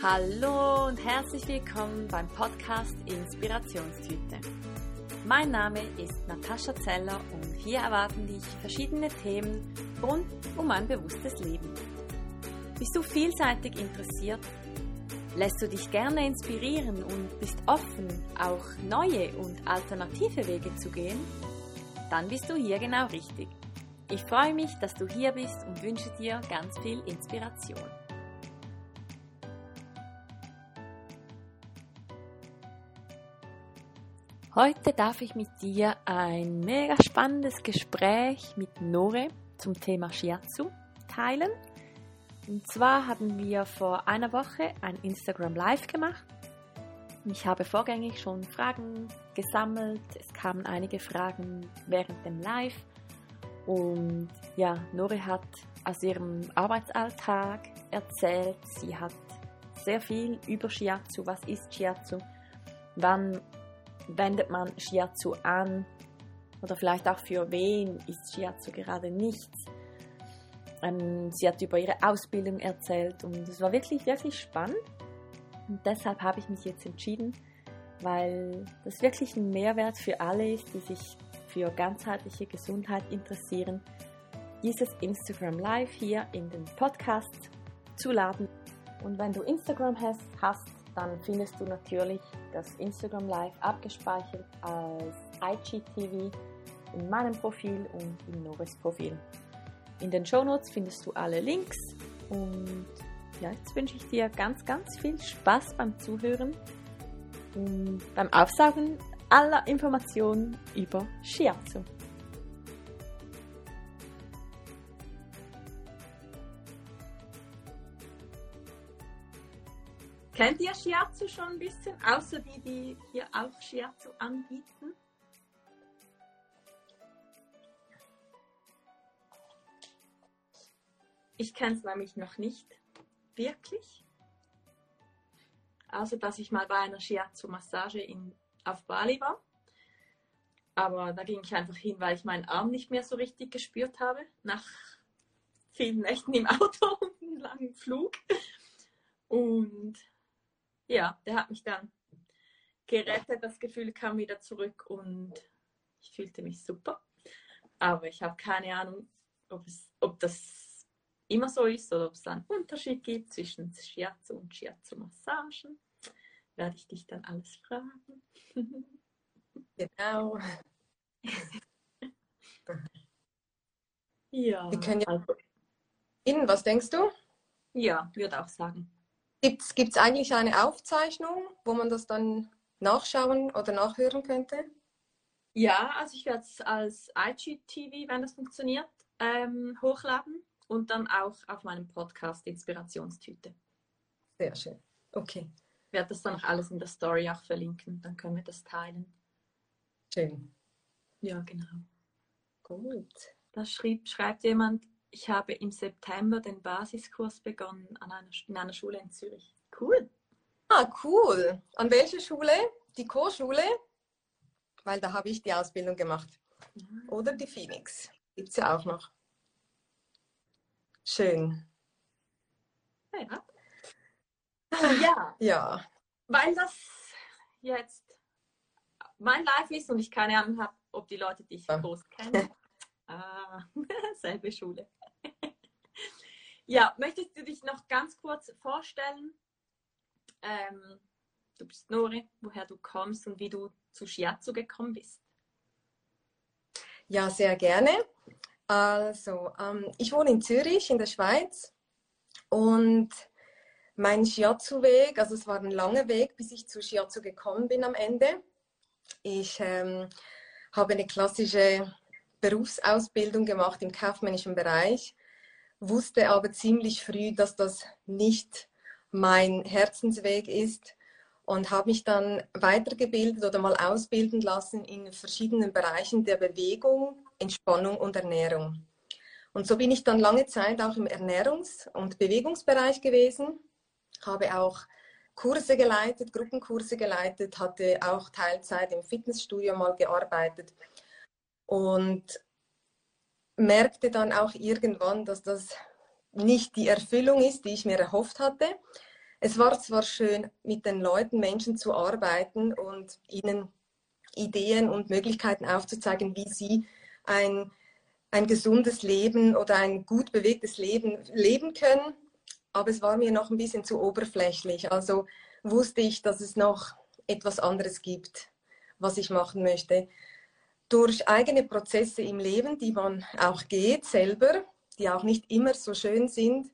Hallo und herzlich willkommen beim Podcast Inspirationstüte. Mein Name ist Natascha Zeller und hier erwarten dich verschiedene Themen rund um ein bewusstes Leben. Bist du vielseitig interessiert? Lässt du dich gerne inspirieren und bist offen, auch neue und alternative Wege zu gehen? Dann bist du hier genau richtig. Ich freue mich, dass du hier bist und wünsche dir ganz viel Inspiration. Heute darf ich mit dir ein mega spannendes Gespräch mit Nore zum Thema Shiatsu teilen. Und zwar haben wir vor einer Woche ein Instagram Live gemacht. Ich habe vorgängig schon Fragen gesammelt. Es kamen einige Fragen während dem Live. Und ja, Nore hat aus ihrem Arbeitsalltag erzählt. Sie hat sehr viel über Shiatsu. Was ist Shiatsu? Wann wendet man Shiatsu an? Oder vielleicht auch für wen ist Shiatsu gerade nichts? Ähm, sie hat über ihre Ausbildung erzählt und es war wirklich, wirklich spannend. Und deshalb habe ich mich jetzt entschieden, weil das wirklich ein Mehrwert für alle ist, die sich für ganzheitliche Gesundheit interessieren, dieses Instagram Live hier in den Podcast zu laden. Und wenn du Instagram hast, hast dann findest du natürlich das Instagram Live abgespeichert als IGTV in meinem Profil und in Noris Profil. In den Show Notes findest du alle Links und ja, jetzt wünsche ich dir ganz, ganz viel Spaß beim Zuhören und beim Aufsaugen aller Informationen über Shiatsu. Kennt ihr Shiatsu schon ein bisschen, außer die, die hier auch Shiatsu anbieten? Ich kenne es nämlich noch nicht wirklich. Außer dass ich mal bei einer Shiatsu-Massage auf Bali war. Aber da ging ich einfach hin, weil ich meinen Arm nicht mehr so richtig gespürt habe. Nach vielen Nächten im Auto und einem langen Flug. Und ja, der hat mich dann gerettet. Das Gefühl kam wieder zurück und ich fühlte mich super. Aber ich habe keine Ahnung, ob, es, ob das immer so ist oder ob es einen Unterschied gibt zwischen Shiatsu und Shiatsu-Massagen. Werde ich dich dann alles fragen. genau. ja. Wir können ja also, Ihnen, was denkst du? Ja, würde auch sagen. Gibt es eigentlich eine Aufzeichnung, wo man das dann nachschauen oder nachhören könnte? Ja, also ich werde es als IGTV, wenn das funktioniert, ähm, hochladen und dann auch auf meinem Podcast Inspirationstüte. Sehr schön. Okay. Ich werde das dann auch alles in der Story auch verlinken, dann können wir das teilen. Schön. Ja, genau. Gut. Da schrieb, schreibt jemand, ich habe im September den Basiskurs begonnen an einer, in einer Schule in Zürich. Cool. Ah, cool. An welcher Schule? Die Co-Schule? Weil da habe ich die Ausbildung gemacht. Mhm. Oder die Phoenix. Gibt es ja auch noch. Schön. Ja. ja. ja. Weil das jetzt mein Live ist und ich keine Ahnung habe, ob die Leute dich groß kennen. Ah, selbe Schule. Ja, möchtest du dich noch ganz kurz vorstellen? Ähm, du bist Nori, woher du kommst und wie du zu Shiatsu gekommen bist. Ja, sehr gerne. Also, ähm, ich wohne in Zürich in der Schweiz und mein Shiatsu-Weg, also es war ein langer Weg, bis ich zu Shiatsu gekommen bin am Ende. Ich ähm, habe eine klassische Berufsausbildung gemacht im kaufmännischen Bereich, wusste aber ziemlich früh, dass das nicht mein Herzensweg ist und habe mich dann weitergebildet oder mal ausbilden lassen in verschiedenen Bereichen der Bewegung, Entspannung und Ernährung. Und so bin ich dann lange Zeit auch im Ernährungs- und Bewegungsbereich gewesen, habe auch Kurse geleitet, Gruppenkurse geleitet, hatte auch Teilzeit im Fitnessstudio mal gearbeitet und merkte dann auch irgendwann, dass das nicht die Erfüllung ist, die ich mir erhofft hatte, es war zwar schön, mit den Leuten, Menschen zu arbeiten und ihnen Ideen und Möglichkeiten aufzuzeigen, wie sie ein, ein gesundes Leben oder ein gut bewegtes Leben leben können. Aber es war mir noch ein bisschen zu oberflächlich. Also wusste ich, dass es noch etwas anderes gibt, was ich machen möchte. Durch eigene Prozesse im Leben, die man auch geht selber, die auch nicht immer so schön sind,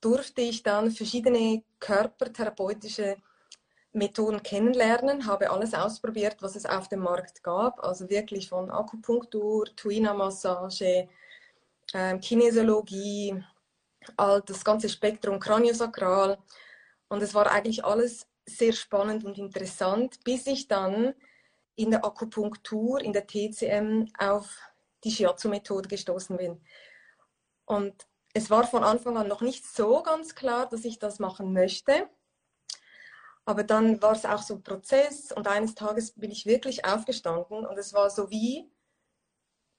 durfte ich dann verschiedene körpertherapeutische Methoden kennenlernen, habe alles ausprobiert, was es auf dem Markt gab, also wirklich von Akupunktur, Tuina-Massage, äh, Kinesiologie, all das ganze Spektrum Kraniosakral. Und es war eigentlich alles sehr spannend und interessant, bis ich dann in der Akupunktur, in der TCM auf die Shiatsu-Methode gestoßen bin. Und es war von Anfang an noch nicht so ganz klar, dass ich das machen möchte. Aber dann war es auch so ein Prozess und eines Tages bin ich wirklich aufgestanden und es war so wie,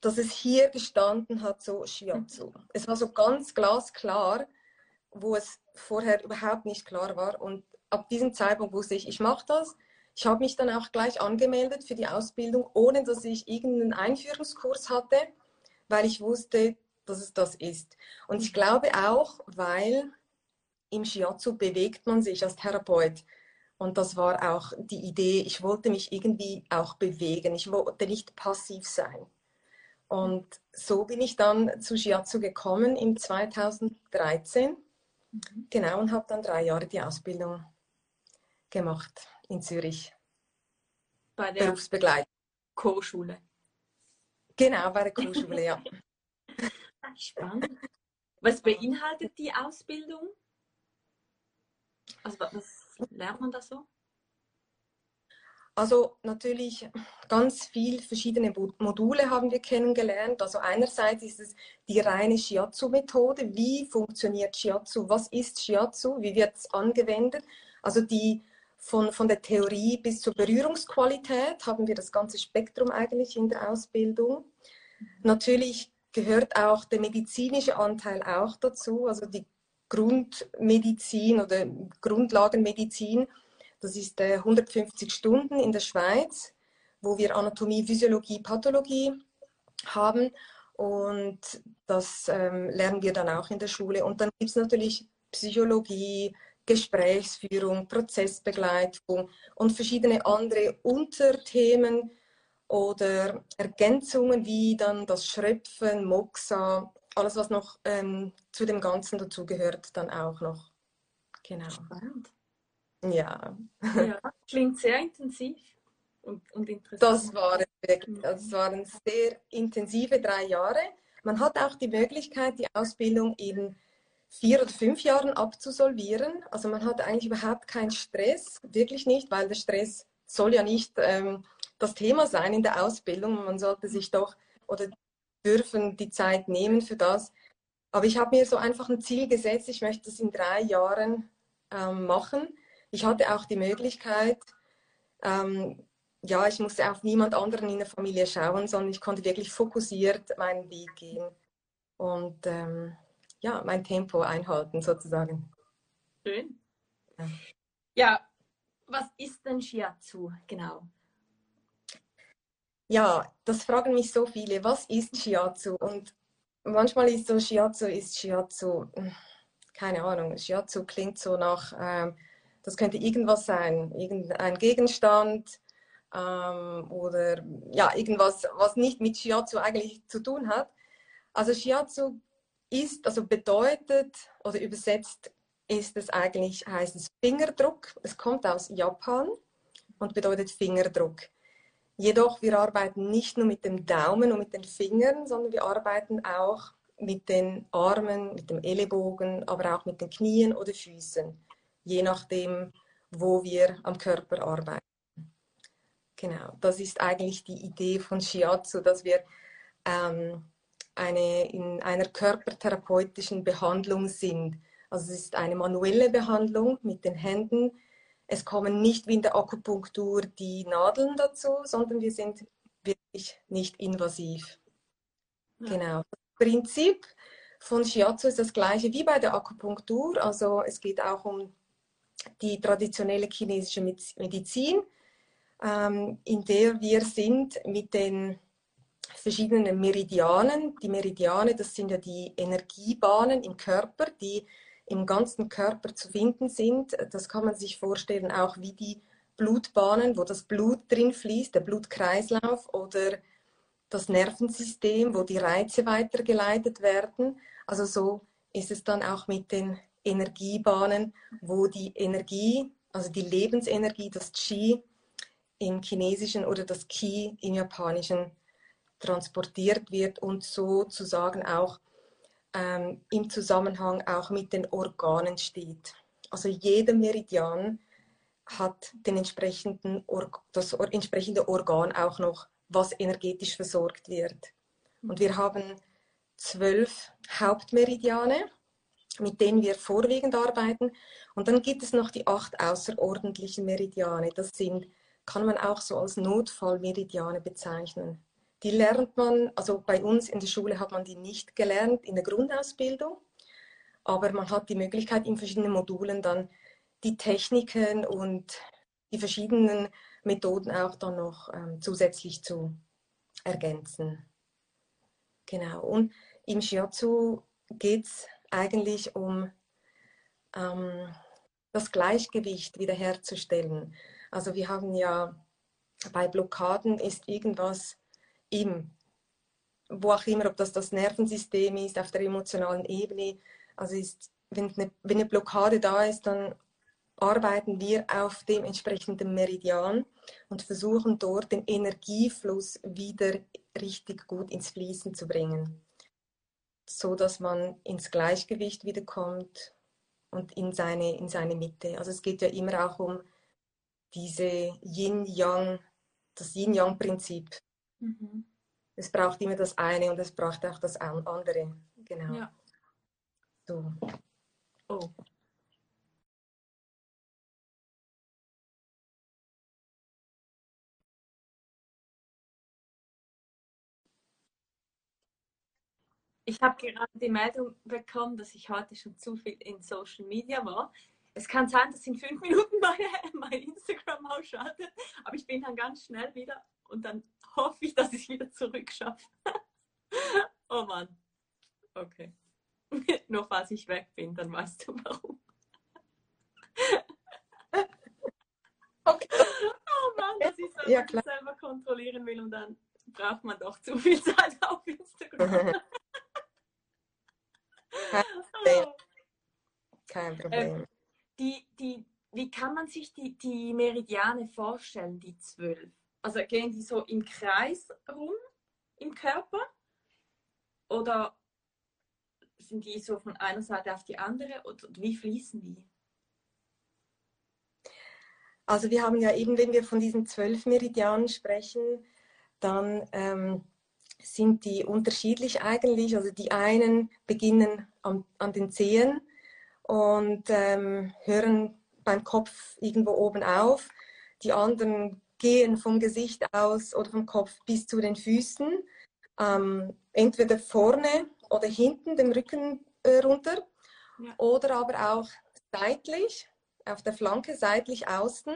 dass es hier gestanden hat, so Shiatsu. Es war so ganz glasklar, wo es vorher überhaupt nicht klar war. Und ab diesem Zeitpunkt wusste ich, ich mache das. Ich habe mich dann auch gleich angemeldet für die Ausbildung, ohne dass ich irgendeinen Einführungskurs hatte, weil ich wusste, dass es das ist. Und ich glaube auch, weil im Shiatsu bewegt man sich als Therapeut. Und das war auch die Idee, ich wollte mich irgendwie auch bewegen. Ich wollte nicht passiv sein. Und so bin ich dann zu Shiatsu gekommen im 2013. Mhm. Genau, und habe dann drei Jahre die Ausbildung gemacht in Zürich. Bei der Berufsbegleitung. Co-Schule. Genau, bei der Co-Schule, ja. Spannend. Was beinhaltet die Ausbildung? Also was lernt man da so? Also natürlich ganz viel verschiedene Module haben wir kennengelernt. Also einerseits ist es die reine Shiatsu-Methode. Wie funktioniert Shiatsu? Was ist Shiatsu? Wie wird es angewendet? Also die von, von der Theorie bis zur Berührungsqualität haben wir das ganze Spektrum eigentlich in der Ausbildung. Natürlich gehört auch der medizinische Anteil auch dazu, also die Grundmedizin oder Grundlagenmedizin. Das ist 150 Stunden in der Schweiz, wo wir Anatomie, Physiologie, Pathologie haben. Und das ähm, lernen wir dann auch in der Schule. Und dann gibt es natürlich Psychologie, Gesprächsführung, Prozessbegleitung und verschiedene andere Unterthemen, oder Ergänzungen wie dann das Schröpfen, Moxa, alles was noch ähm, zu dem Ganzen dazugehört, dann auch noch. Genau. Spannend. Ja. ja. Klingt sehr intensiv und, und interessant. Das waren, wirklich, das waren sehr intensive drei Jahre. Man hat auch die Möglichkeit, die Ausbildung in vier oder fünf Jahren abzusolvieren. Also man hat eigentlich überhaupt keinen Stress, wirklich nicht, weil der Stress soll ja nicht ähm, das Thema sein in der Ausbildung. Man sollte sich doch oder dürfen die Zeit nehmen für das. Aber ich habe mir so einfach ein Ziel gesetzt, ich möchte das in drei Jahren ähm, machen. Ich hatte auch die Möglichkeit, ähm, ja, ich musste auf niemand anderen in der Familie schauen, sondern ich konnte wirklich fokussiert meinen Weg gehen und ähm, ja, mein Tempo einhalten sozusagen. Schön. Ja. ja, was ist denn Shiatsu genau? Ja, das fragen mich so viele. Was ist Shiatsu? Und manchmal ist so, Shiatsu ist Shiatsu, keine Ahnung, Shiatsu klingt so nach, ähm, das könnte irgendwas sein, irgendein Gegenstand ähm, oder ja, irgendwas, was nicht mit Shiatsu eigentlich zu tun hat. Also Shiatsu ist, also bedeutet oder übersetzt ist es eigentlich, heißt es Fingerdruck. Es kommt aus Japan und bedeutet Fingerdruck. Jedoch, wir arbeiten nicht nur mit dem Daumen und mit den Fingern, sondern wir arbeiten auch mit den Armen, mit dem Ellenbogen, aber auch mit den Knien oder Füßen, je nachdem, wo wir am Körper arbeiten. Genau, das ist eigentlich die Idee von Shiatsu, dass wir ähm, eine, in einer körpertherapeutischen Behandlung sind. Also es ist eine manuelle Behandlung mit den Händen, es kommen nicht wie in der Akupunktur die Nadeln dazu, sondern wir sind wirklich nicht invasiv. Ja. Genau. Das Prinzip von Shiatsu ist das gleiche wie bei der Akupunktur. Also es geht auch um die traditionelle chinesische Medizin, ähm, in der wir sind mit den verschiedenen Meridianen. Die Meridiane, das sind ja die Energiebahnen im Körper, die im ganzen Körper zu finden sind. Das kann man sich vorstellen auch wie die Blutbahnen, wo das Blut drin fließt, der Blutkreislauf oder das Nervensystem, wo die Reize weitergeleitet werden. Also so ist es dann auch mit den Energiebahnen, wo die Energie, also die Lebensenergie, das Qi im Chinesischen oder das Qi im Japanischen transportiert wird und sozusagen auch ähm, im Zusammenhang auch mit den Organen steht. Also jeder Meridian hat den entsprechenden Or das entsprechende Organ auch noch, was energetisch versorgt wird. Und wir haben zwölf Hauptmeridiane, mit denen wir vorwiegend arbeiten. Und dann gibt es noch die acht außerordentlichen Meridiane. Das sind, kann man auch so als Notfallmeridiane bezeichnen. Die lernt man, also bei uns in der Schule hat man die nicht gelernt in der Grundausbildung, aber man hat die Möglichkeit in verschiedenen Modulen dann die Techniken und die verschiedenen Methoden auch dann noch ähm, zusätzlich zu ergänzen. Genau. Und im Shiatsu geht es eigentlich um ähm, das Gleichgewicht wiederherzustellen. Also wir haben ja bei Blockaden ist irgendwas im, wo auch immer, ob das das Nervensystem ist, auf der emotionalen Ebene. Also ist, wenn eine, wenn eine Blockade da ist, dann arbeiten wir auf dem entsprechenden Meridian und versuchen dort den Energiefluss wieder richtig gut ins Fließen zu bringen, so dass man ins Gleichgewicht wiederkommt und in seine, in seine Mitte. Also es geht ja immer auch um diese Yin-Yang, das Yin-Yang-Prinzip. Mhm. Es braucht immer das eine und es braucht auch das andere. Genau. Ja. So. Oh. Ich habe gerade die Meldung bekommen, dass ich heute schon zu viel in Social Media war. Es kann sein, dass in fünf Minuten meine, mein Instagram ausschaltet, aber ich bin dann ganz schnell wieder und dann hoffe ich, dass ich es wieder zurückschaffe. oh Mann. Okay. Nur falls ich weg bin, dann weißt du warum. okay. Oh Mann, dass ich es ja, selber kontrollieren will und dann braucht man doch zu viel Zeit auf Instagram. Kein Problem. Kein Problem. Ähm, die, die, wie kann man sich die, die Meridiane vorstellen, die zwölf? Also gehen die so im Kreis rum im Körper? Oder sind die so von einer Seite auf die andere? Oder wie fließen die? Also wir haben ja eben, wenn wir von diesen zwölf Meridianen sprechen, dann ähm, sind die unterschiedlich eigentlich. Also die einen beginnen an, an den Zehen und ähm, hören beim Kopf irgendwo oben auf. Die anderen gehen vom Gesicht aus oder vom Kopf bis zu den Füßen, ähm, entweder vorne oder hinten den Rücken äh, runter ja. oder aber auch seitlich, auf der Flanke seitlich außen,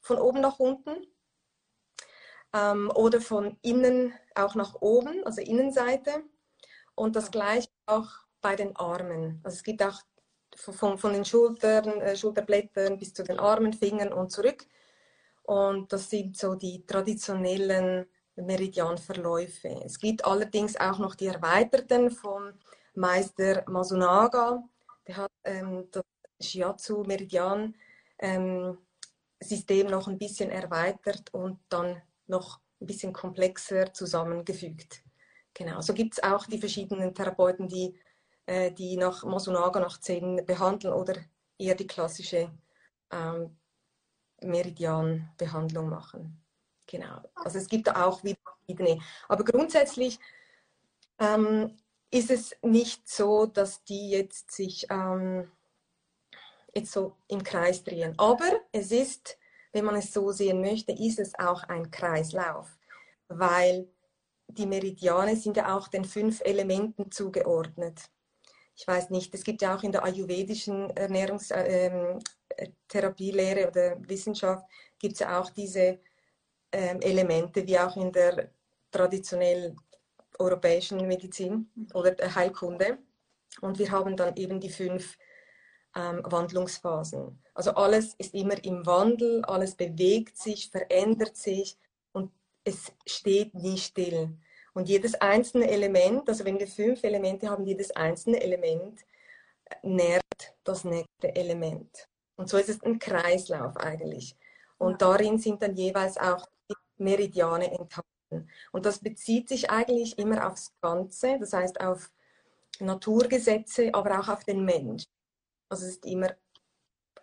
von oben nach unten ähm, oder von innen auch nach oben, also Innenseite. Und das gleiche auch bei den Armen. Also es gibt auch von, von den Schultern, äh, Schulterblättern bis zu den Armen, Fingern und zurück. Und das sind so die traditionellen Meridianverläufe. Es gibt allerdings auch noch die erweiterten vom Meister Masunaga. Der hat ähm, das Shiatsu-Meridian ähm, System noch ein bisschen erweitert und dann noch ein bisschen komplexer zusammengefügt. Genau, so gibt es auch die verschiedenen Therapeuten, die, äh, die nach Masunaga nach 10 behandeln oder eher die klassische ähm, Meridianbehandlung machen. Genau, also es gibt da auch wieder verschiedene. Aber grundsätzlich ähm, ist es nicht so, dass die jetzt sich ähm, jetzt so im Kreis drehen. Aber es ist wenn man es so sehen möchte, ist es auch ein Kreislauf, weil die Meridiane sind ja auch den fünf Elementen zugeordnet. Ich weiß nicht, es gibt ja auch in der ayurvedischen Ernährungs, äh, Therapielehre oder Wissenschaft gibt es ja auch diese ähm, Elemente, wie auch in der traditionell europäischen Medizin oder Heilkunde. Und wir haben dann eben die fünf ähm, Wandlungsphasen. Also alles ist immer im Wandel, alles bewegt sich, verändert sich und es steht nie still. Und jedes einzelne Element, also wenn wir fünf Elemente haben, jedes einzelne Element nährt das nächste Element. Und so ist es ein Kreislauf eigentlich. Und darin sind dann jeweils auch die Meridiane enthalten. Und das bezieht sich eigentlich immer aufs Ganze, das heißt auf Naturgesetze, aber auch auf den Mensch. Also es ist immer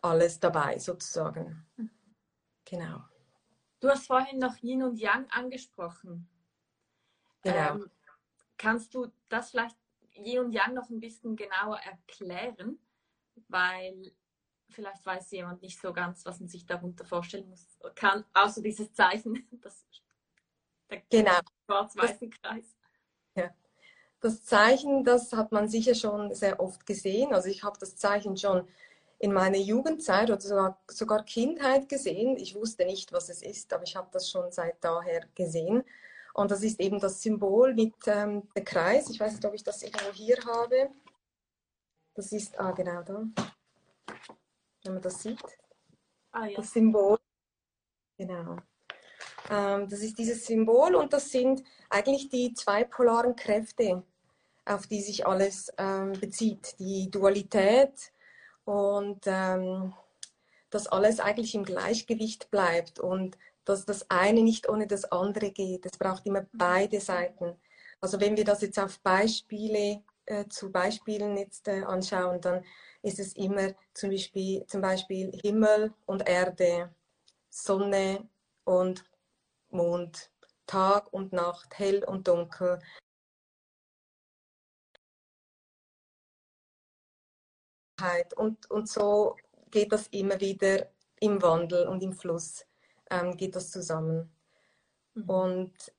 alles dabei sozusagen. Mhm. Genau. Du hast vorhin noch Yin und Yang angesprochen. Genau. Ähm, kannst du das vielleicht Yin und Yang noch ein bisschen genauer erklären? Weil vielleicht weiß jemand nicht so ganz, was man sich darunter vorstellen muss, kann, außer dieses Zeichen, das, der genau. schwarz-weißen Kreis. Ja das Zeichen, das hat man sicher schon sehr oft gesehen. Also ich habe das Zeichen schon in meiner Jugendzeit oder sogar, sogar Kindheit gesehen. Ich wusste nicht, was es ist, aber ich habe das schon seit daher gesehen. Und das ist eben das Symbol mit ähm, dem Kreis. Ich weiß nicht, ob ich das irgendwo hier habe. Das ist, ah genau da, wenn man das sieht. Ah, ja. Das Symbol. Genau. Ähm, das ist dieses Symbol und das sind eigentlich die zwei polaren Kräfte, auf die sich alles ähm, bezieht. Die Dualität und ähm, dass alles eigentlich im Gleichgewicht bleibt und dass das eine nicht ohne das andere geht. Es braucht immer beide Seiten. Also wenn wir das jetzt auf Beispiele, äh, zu Beispielen jetzt äh, anschauen, dann ist es immer zum Beispiel, zum Beispiel Himmel und Erde, Sonne und Mond, Tag und Nacht, hell und dunkel. Und, und so geht das immer wieder im Wandel und im Fluss ähm, geht das zusammen. Mhm. Und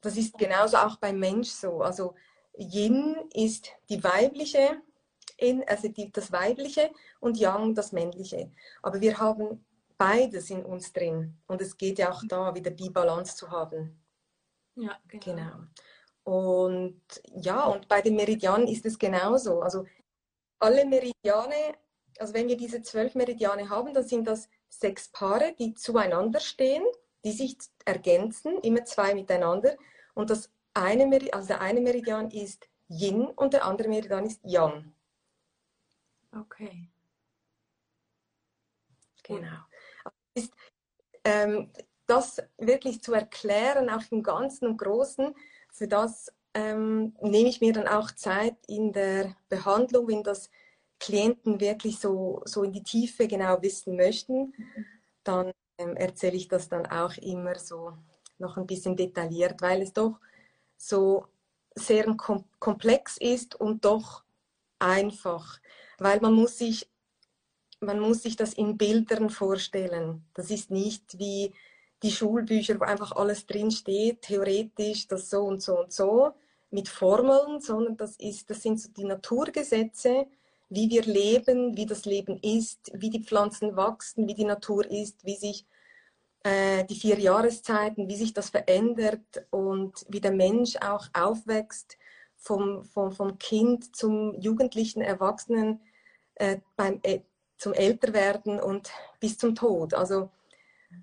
das ist genauso auch beim Mensch so. Also Yin ist die weibliche, also die, das weibliche und Yang das männliche. Aber wir haben beides in uns drin. Und es geht ja auch da wieder die Balance zu haben. Ja, genau. genau. Und ja, und bei den Meridianen ist es genauso. Also alle Meridiane, also wenn wir diese zwölf Meridiane haben, dann sind das sechs Paare, die zueinander stehen, die sich ergänzen, immer zwei miteinander. Und das eine Meridian, also der eine Meridian ist Yin und der andere Meridian ist Yang. Okay. Genau ist, ähm, das wirklich zu erklären, auch im Ganzen und Großen, für das ähm, nehme ich mir dann auch Zeit in der Behandlung, wenn das Klienten wirklich so, so in die Tiefe genau wissen möchten, dann ähm, erzähle ich das dann auch immer so noch ein bisschen detailliert, weil es doch so sehr komplex ist und doch einfach, weil man muss sich man muss sich das in Bildern vorstellen. Das ist nicht wie die Schulbücher, wo einfach alles drin steht, theoretisch, das so und so und so, mit Formeln, sondern das, ist, das sind so die Naturgesetze, wie wir leben, wie das Leben ist, wie die Pflanzen wachsen, wie die Natur ist, wie sich äh, die vier Jahreszeiten, wie sich das verändert und wie der Mensch auch aufwächst, vom, vom, vom Kind zum jugendlichen Erwachsenen äh, beim, äh, zum Älterwerden und bis zum Tod. Also,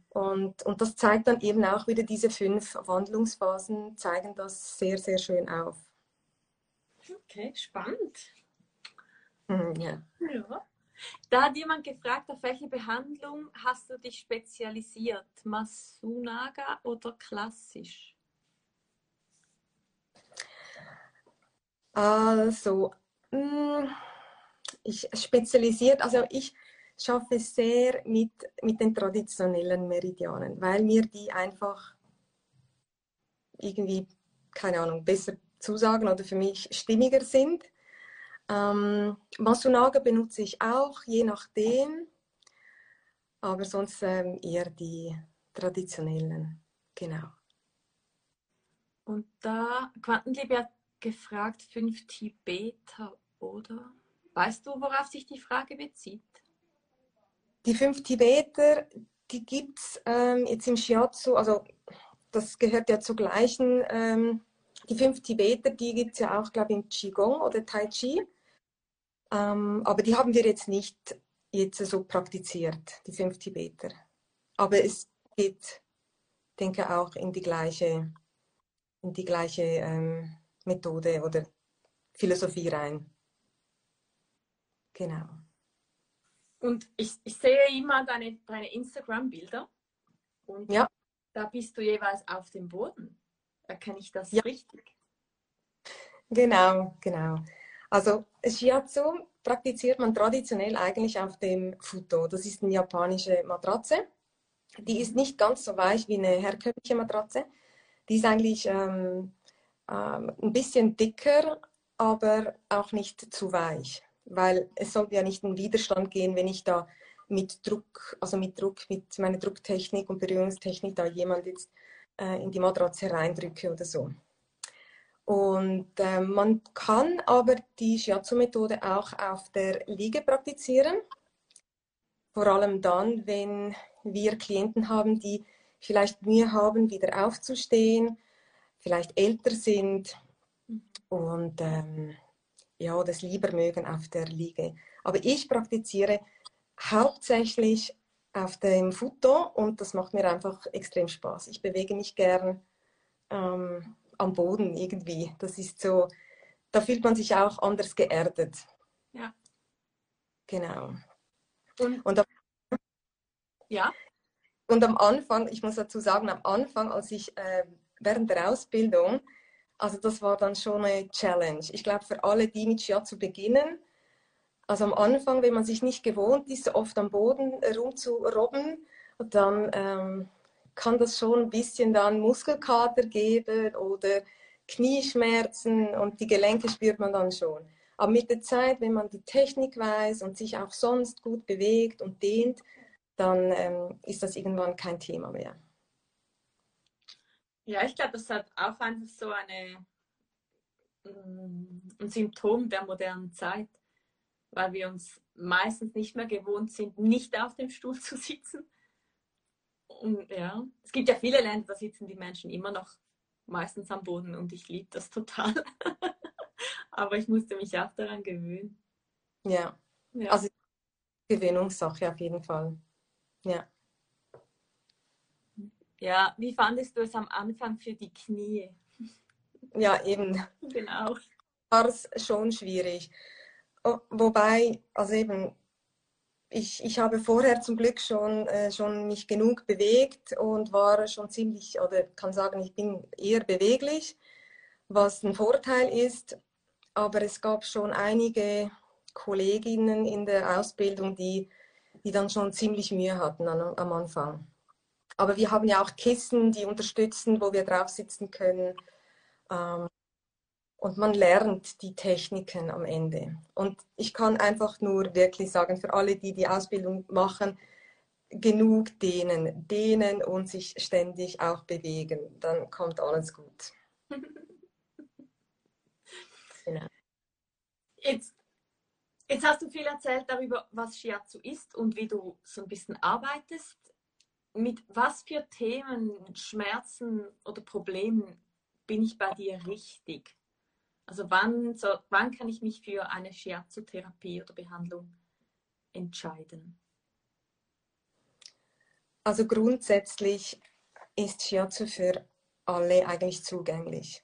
und, und das zeigt dann eben auch wieder diese fünf Wandlungsphasen, zeigen das sehr, sehr schön auf. Okay, spannend. Mhm, ja. ja. Da hat jemand gefragt, auf welche Behandlung hast du dich spezialisiert? Masunaga oder klassisch? Also, mm, ich spezialisiert, also ich schaffe sehr mit, mit den traditionellen Meridianen, weil mir die einfach irgendwie, keine Ahnung, besser zusagen oder für mich stimmiger sind. Ähm, Masunaga benutze ich auch, je nachdem, aber sonst ähm, eher die traditionellen, genau. Und da, Quantenliebe hat gefragt, 5 Tibeter, oder? Weißt du, worauf sich die Frage bezieht? Die fünf Tibeter, die gibt es ähm, jetzt im Shiatsu, also das gehört ja zur gleichen, ähm, die fünf Tibeter, die gibt es ja auch, glaube ich, im Qigong oder Tai Chi. Ähm, aber die haben wir jetzt nicht jetzt so praktiziert, die fünf Tibeter. Aber es geht, denke ich, auch in die gleiche, in die gleiche ähm, Methode oder Philosophie rein. Genau. Und ich, ich sehe immer deine, deine Instagram-Bilder und ja. da bist du jeweils auf dem Boden. Erkenne ich das ja. richtig? Genau, genau. Also Shiatsu praktiziert man traditionell eigentlich auf dem Futo. Das ist eine japanische Matratze. Die ist nicht ganz so weich wie eine herkömmliche Matratze. Die ist eigentlich ähm, ähm, ein bisschen dicker, aber auch nicht zu weich, weil es sollte ja nicht in Widerstand gehen, wenn ich da mit Druck, also mit Druck, mit meiner Drucktechnik und Berührungstechnik da jemand jetzt äh, in die Matratze reindrücke oder so. Und äh, man kann aber die Shiatsu-Methode auch auf der Liege praktizieren. Vor allem dann, wenn wir Klienten haben, die vielleicht Mühe haben, wieder aufzustehen, vielleicht älter sind und ähm, ja, das lieber mögen auf der Liege. Aber ich praktiziere hauptsächlich auf dem Futo und das macht mir einfach extrem Spaß. Ich bewege mich gern ähm, am Boden irgendwie. Das ist so, da fühlt man sich auch anders geerdet. Ja. Genau. Und, und am, ja. Und am Anfang, ich muss dazu sagen, am Anfang, als ich äh, während der Ausbildung, also das war dann schon eine Challenge. Ich glaube, für alle, die mit Shiatsu beginnen, also am Anfang, wenn man sich nicht gewohnt ist, so oft am Boden rumzurobben, dann ähm, kann das schon ein bisschen dann Muskelkater geben oder Knieschmerzen und die Gelenke spürt man dann schon. Aber mit der Zeit, wenn man die Technik weiß und sich auch sonst gut bewegt und dehnt, dann ähm, ist das irgendwann kein Thema mehr. Ja, ich glaube, das hat auch einfach so eine, mm, ein Symptom der modernen Zeit, weil wir uns meistens nicht mehr gewohnt sind, nicht auf dem Stuhl zu sitzen. Und ja, es gibt ja viele Länder, da sitzen die Menschen immer noch meistens am Boden und ich liebe das total. Aber ich musste mich auch daran gewöhnen. Ja, ja. also Gewöhnungssache auf jeden Fall. Ja. Ja, wie fandest du es am Anfang für die Knie? Ja, eben. Genau. War es schon schwierig. Wobei, also eben, ich, ich habe vorher zum Glück schon, äh, schon mich genug bewegt und war schon ziemlich, oder kann sagen, ich bin eher beweglich, was ein Vorteil ist. Aber es gab schon einige Kolleginnen in der Ausbildung, die, die dann schon ziemlich Mühe hatten am, am Anfang. Aber wir haben ja auch Kissen, die unterstützen, wo wir drauf sitzen können. Ähm, und man lernt die Techniken am Ende. Und ich kann einfach nur wirklich sagen, für alle, die die Ausbildung machen, genug dehnen, dehnen und sich ständig auch bewegen. Dann kommt alles gut. genau. Jetzt, jetzt hast du viel erzählt darüber, was Shiatsu ist und wie du so ein bisschen arbeitest mit was für Themen, Schmerzen oder Problemen bin ich bei dir richtig? Also wann, so, wann kann ich mich für eine Shiatsu-Therapie oder Behandlung entscheiden? Also grundsätzlich ist Shiatsu für alle eigentlich zugänglich.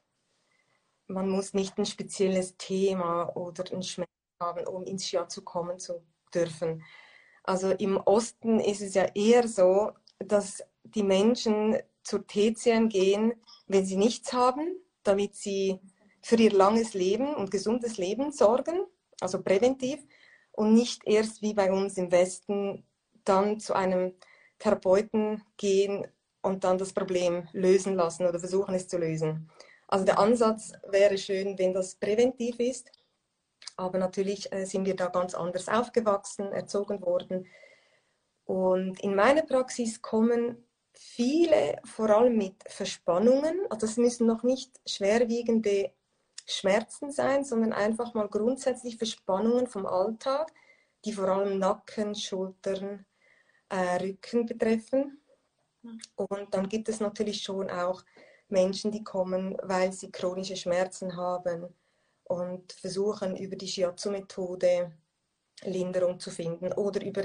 Man muss nicht ein spezielles Thema oder einen Schmerz haben, um ins Shiatsu kommen zu dürfen. Also im Osten ist es ja eher so, dass die Menschen zur TCM gehen, wenn sie nichts haben, damit sie für ihr langes Leben und gesundes Leben sorgen, also präventiv, und nicht erst wie bei uns im Westen dann zu einem Therapeuten gehen und dann das Problem lösen lassen oder versuchen es zu lösen. Also der Ansatz wäre schön, wenn das präventiv ist, aber natürlich äh, sind wir da ganz anders aufgewachsen, erzogen worden. Und in meiner Praxis kommen viele vor allem mit Verspannungen. Also das müssen noch nicht schwerwiegende Schmerzen sein, sondern einfach mal grundsätzlich Verspannungen vom Alltag, die vor allem Nacken, Schultern, äh, Rücken betreffen. Und dann gibt es natürlich schon auch Menschen, die kommen, weil sie chronische Schmerzen haben und versuchen über die Shiatsu-Methode Linderung zu finden oder über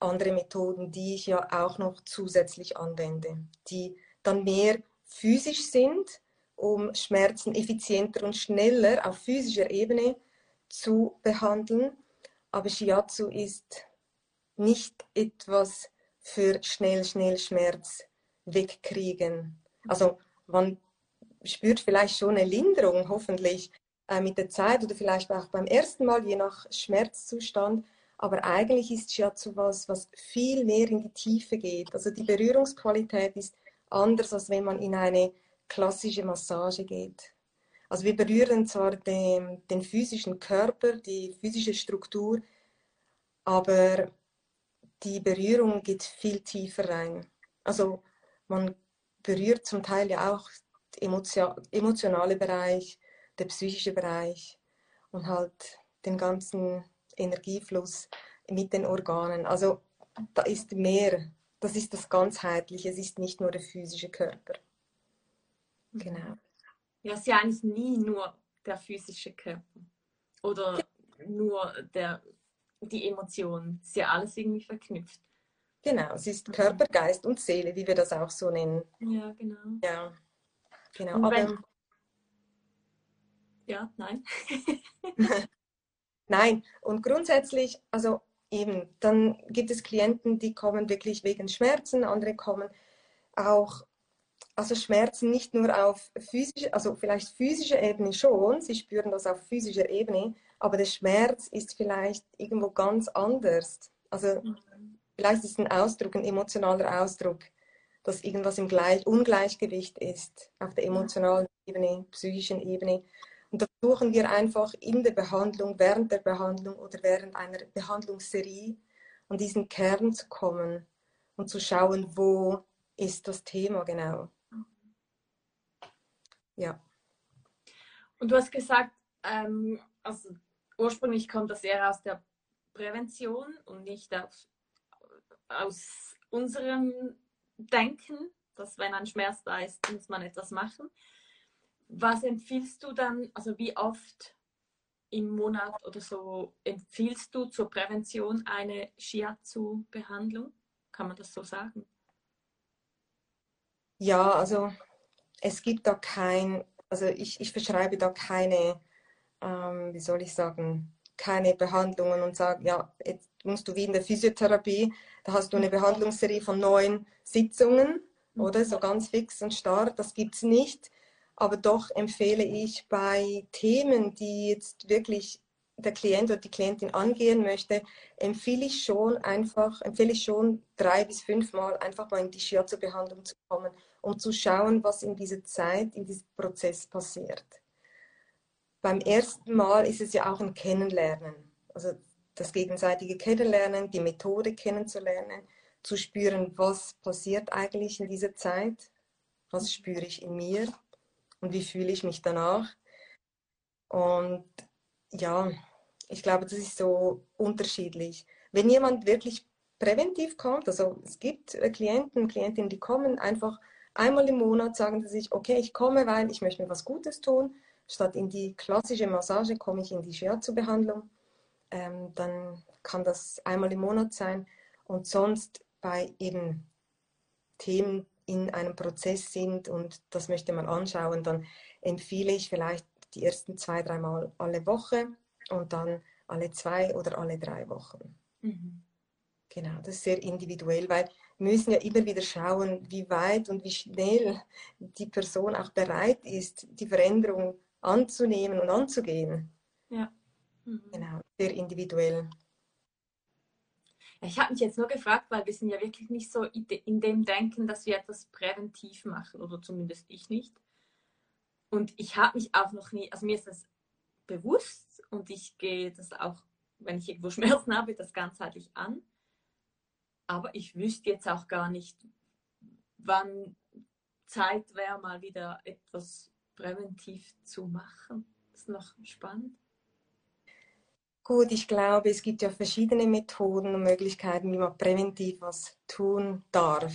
andere Methoden, die ich ja auch noch zusätzlich anwende, die dann mehr physisch sind, um Schmerzen effizienter und schneller auf physischer Ebene zu behandeln. Aber Shiatsu ist nicht etwas für schnell, schnell Schmerz wegkriegen. Also man spürt vielleicht schon eine Linderung, hoffentlich äh, mit der Zeit oder vielleicht auch beim ersten Mal, je nach Schmerzzustand. Aber eigentlich ist Shiatsu was, was viel mehr in die Tiefe geht. Also die Berührungsqualität ist anders, als wenn man in eine klassische Massage geht. Also wir berühren zwar den, den physischen Körper, die physische Struktur, aber die Berührung geht viel tiefer rein. Also man berührt zum Teil ja auch den emotionale Bereich, der psychische Bereich und halt den ganzen Energiefluss mit den Organen. Also da ist mehr, das ist das Ganzheitliche, es ist nicht nur der physische Körper. Genau. Ja, es ist ja eigentlich nie nur der physische Körper oder ja. nur der, die Emotionen. Es ist ja alles irgendwie verknüpft. Genau, es ist Körper, Geist und Seele, wie wir das auch so nennen. Ja, genau. Ja, genau. Aber, ja, nein. nein, und grundsätzlich, also eben, dann gibt es Klienten, die kommen wirklich wegen Schmerzen, andere kommen auch also Schmerzen nicht nur auf physischer, also vielleicht physischer Ebene schon, sie spüren das auf physischer Ebene, aber der Schmerz ist vielleicht irgendwo ganz anders. Also vielleicht ist ein Ausdruck, ein emotionaler Ausdruck, dass irgendwas im Gleich Ungleichgewicht ist auf der emotionalen Ebene, psychischen Ebene. Und da versuchen wir einfach in der Behandlung, während der Behandlung oder während einer Behandlungsserie an diesen Kern zu kommen und zu schauen, wo ist das Thema genau. Ja. Und du hast gesagt, ähm, also ursprünglich kommt das eher aus der Prävention und nicht auf, aus unserem Denken, dass wenn ein Schmerz da ist, muss man etwas machen. Was empfiehlst du dann, also wie oft im Monat oder so empfiehlst du zur Prävention eine Shiatsu-Behandlung? Kann man das so sagen? Ja, also es gibt da kein, also ich, ich verschreibe da keine, ähm, wie soll ich sagen, keine Behandlungen und sage, ja, jetzt musst du wie in der Physiotherapie, da hast du eine Behandlungsserie von neun Sitzungen, mhm. oder? So ganz fix und starr, das gibt es nicht. Aber doch empfehle ich bei Themen, die jetzt wirklich der Klient oder die Klientin angehen möchte, empfehle ich schon einfach, empfehle ich schon drei bis fünf Mal einfach mal in die Shiatsu-Behandlung zu kommen um zu schauen, was in dieser Zeit, in diesem Prozess passiert. Beim ersten Mal ist es ja auch ein Kennenlernen, also das gegenseitige Kennenlernen, die Methode kennenzulernen, zu spüren, was passiert eigentlich in dieser Zeit, was spüre ich in mir und wie fühle ich mich danach. Und ja, ich glaube, das ist so unterschiedlich. Wenn jemand wirklich präventiv kommt, also es gibt Klienten, Klientinnen, die kommen einfach Einmal im Monat sagen sie sich, okay, ich komme, weil ich möchte mir was Gutes tun. Statt in die klassische Massage komme ich in die Shiatsu-Behandlung. Ähm, dann kann das einmal im Monat sein. Und sonst bei eben Themen in einem Prozess sind und das möchte man anschauen, dann empfehle ich vielleicht die ersten zwei, dreimal alle Woche und dann alle zwei oder alle drei Wochen. Mhm. Genau, das ist sehr individuell, weil wir müssen ja immer wieder schauen, wie weit und wie schnell die Person auch bereit ist, die Veränderung anzunehmen und anzugehen. Ja. Mhm. Genau, sehr individuell. Ich habe mich jetzt nur gefragt, weil wir sind ja wirklich nicht so in dem Denken, dass wir etwas präventiv machen, oder zumindest ich nicht. Und ich habe mich auch noch nie, also mir ist das bewusst und ich gehe das auch, wenn ich irgendwo Schmerzen habe, das ganzheitlich an. Aber ich wüsste jetzt auch gar nicht, wann Zeit wäre, mal wieder etwas präventiv zu machen. Das ist noch spannend. Gut, ich glaube, es gibt ja verschiedene Methoden und Möglichkeiten, wie man präventiv was tun darf.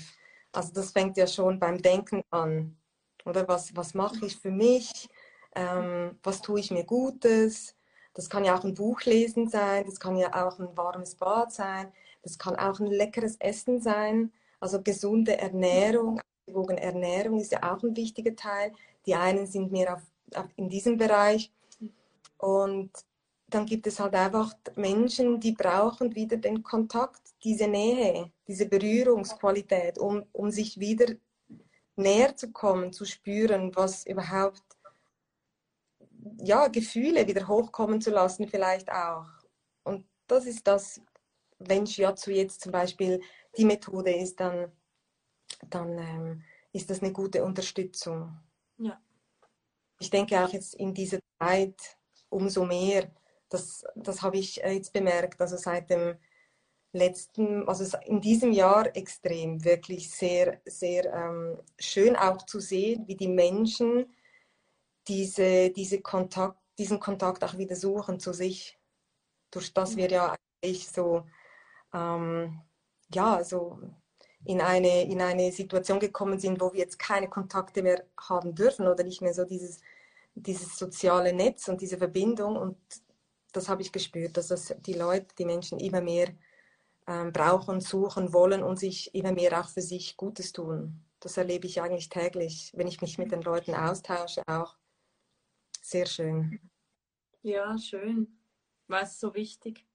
Also das fängt ja schon beim Denken an. Oder was, was mache ich für mich? Ähm, was tue ich mir Gutes? Das kann ja auch ein Buch lesen sein, das kann ja auch ein warmes Bad sein, das kann auch ein leckeres Essen sein. Also gesunde Ernährung, ausgewogene Ernährung ist ja auch ein wichtiger Teil. Die einen sind mehr auf, auf in diesem Bereich. Und dann gibt es halt einfach Menschen, die brauchen wieder den Kontakt, diese Nähe, diese Berührungsqualität, um, um sich wieder näher zu kommen, zu spüren, was überhaupt, ja, Gefühle wieder hochkommen zu lassen, vielleicht auch. Und das ist das, wenn Shiatsu jetzt zum Beispiel die Methode ist, dann, dann ähm, ist das eine gute Unterstützung. Ja. Ich denke auch jetzt in dieser Zeit umso mehr, das, das habe ich äh, jetzt bemerkt, also seit dem letzten, also in diesem Jahr extrem, wirklich sehr, sehr ähm, schön auch zu sehen, wie die Menschen diese, diese Kontakt, diesen Kontakt auch wieder suchen zu sich, durch das wir ja eigentlich so, ähm, ja, so in eine, in eine Situation gekommen sind, wo wir jetzt keine Kontakte mehr haben dürfen oder nicht mehr so dieses, dieses soziale Netz und diese Verbindung. Und das habe ich gespürt, dass das die Leute, die Menschen immer mehr ähm, brauchen, suchen wollen und sich immer mehr auch für sich Gutes tun. Das erlebe ich eigentlich täglich, wenn ich mich mit den Leuten austausche, auch sehr schön. Ja, schön. War es so wichtig?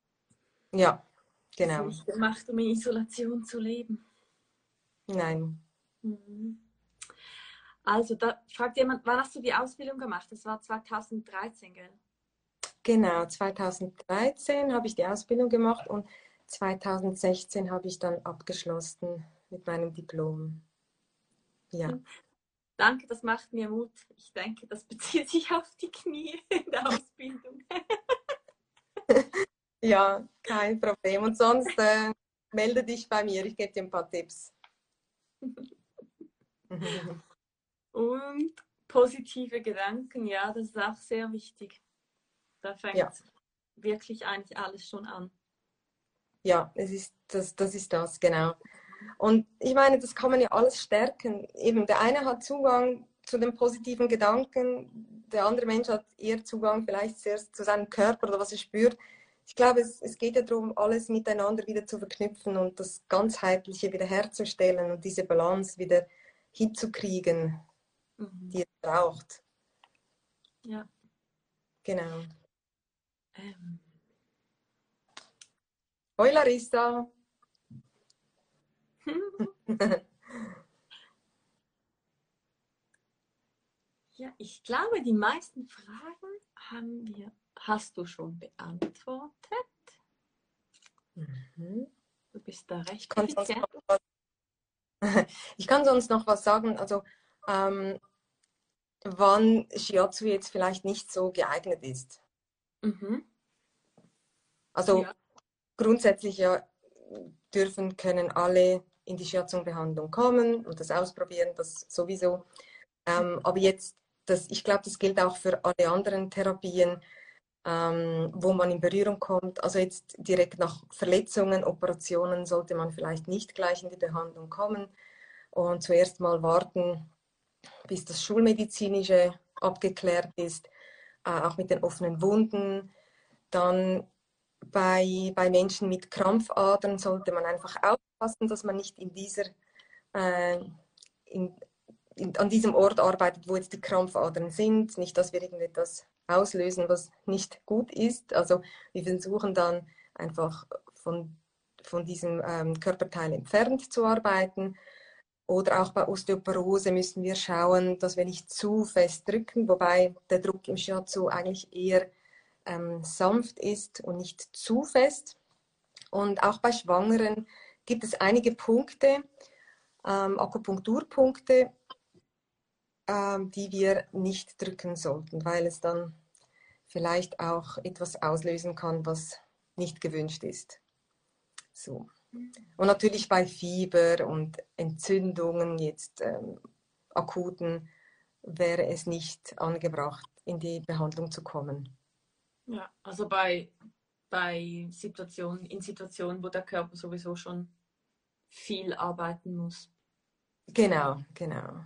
Ja, genau. Nicht gemacht, um in Isolation zu leben. Nein. Mhm. Also, da fragt jemand, wann hast du die Ausbildung gemacht? Das war 2013, gell? Genau, 2013 habe ich die Ausbildung gemacht und 2016 habe ich dann abgeschlossen mit meinem Diplom. Ja. Danke, das macht mir Mut. Ich denke, das bezieht sich auf die Knie in der Ausbildung. ja, kein Problem. Und sonst äh, melde dich bei mir, ich gebe dir ein paar Tipps. Und positive Gedanken, ja, das ist auch sehr wichtig. Da fängt ja. wirklich eigentlich alles schon an. Ja, es ist das, das ist das, genau. Und ich meine, das kann man ja alles stärken. Eben, der eine hat Zugang zu den positiven Gedanken, der andere Mensch hat eher Zugang vielleicht zuerst zu seinem Körper oder was er spürt. Ich glaube, es, es geht ja darum, alles miteinander wieder zu verknüpfen und das Ganzheitliche wieder herzustellen und diese Balance wieder hinzukriegen, mhm. die es braucht. Ja. Genau. Ähm. Hoi Larissa. ja, ich glaube, die meisten Fragen haben wir, hast du schon beantwortet. Mhm. Du bist da recht. Ich kann, sonst noch was, ich kann sonst noch was sagen. Also, ähm, wann Shiatsu jetzt vielleicht nicht so geeignet ist. Mhm. Also ja. grundsätzlich ja dürfen, können alle in die Shiatsu-Behandlung kommen und das ausprobieren, das sowieso. Ähm, aber jetzt, das, ich glaube, das gilt auch für alle anderen Therapien, ähm, wo man in Berührung kommt. Also jetzt direkt nach Verletzungen, Operationen sollte man vielleicht nicht gleich in die Behandlung kommen und zuerst mal warten, bis das Schulmedizinische abgeklärt ist, äh, auch mit den offenen Wunden. Dann bei, bei Menschen mit Krampfadern sollte man einfach aufpassen, dass man nicht in dieser, äh, in, in, an diesem Ort arbeitet, wo jetzt die Krampfadern sind. Nicht, dass wir irgendetwas auslösen, was nicht gut ist. Also wir versuchen dann einfach von, von diesem ähm, Körperteil entfernt zu arbeiten oder auch bei Osteoporose müssen wir schauen, dass wir nicht zu fest drücken, wobei der Druck im Shiatsu eigentlich eher ähm, sanft ist und nicht zu fest. Und auch bei Schwangeren gibt es einige Punkte, ähm, Akupunkturpunkte, die wir nicht drücken sollten, weil es dann vielleicht auch etwas auslösen kann, was nicht gewünscht ist. So. Und natürlich bei Fieber und Entzündungen, jetzt ähm, akuten, wäre es nicht angebracht, in die Behandlung zu kommen. Ja, also bei, bei Situationen, in Situationen, wo der Körper sowieso schon viel arbeiten muss. Genau, genau.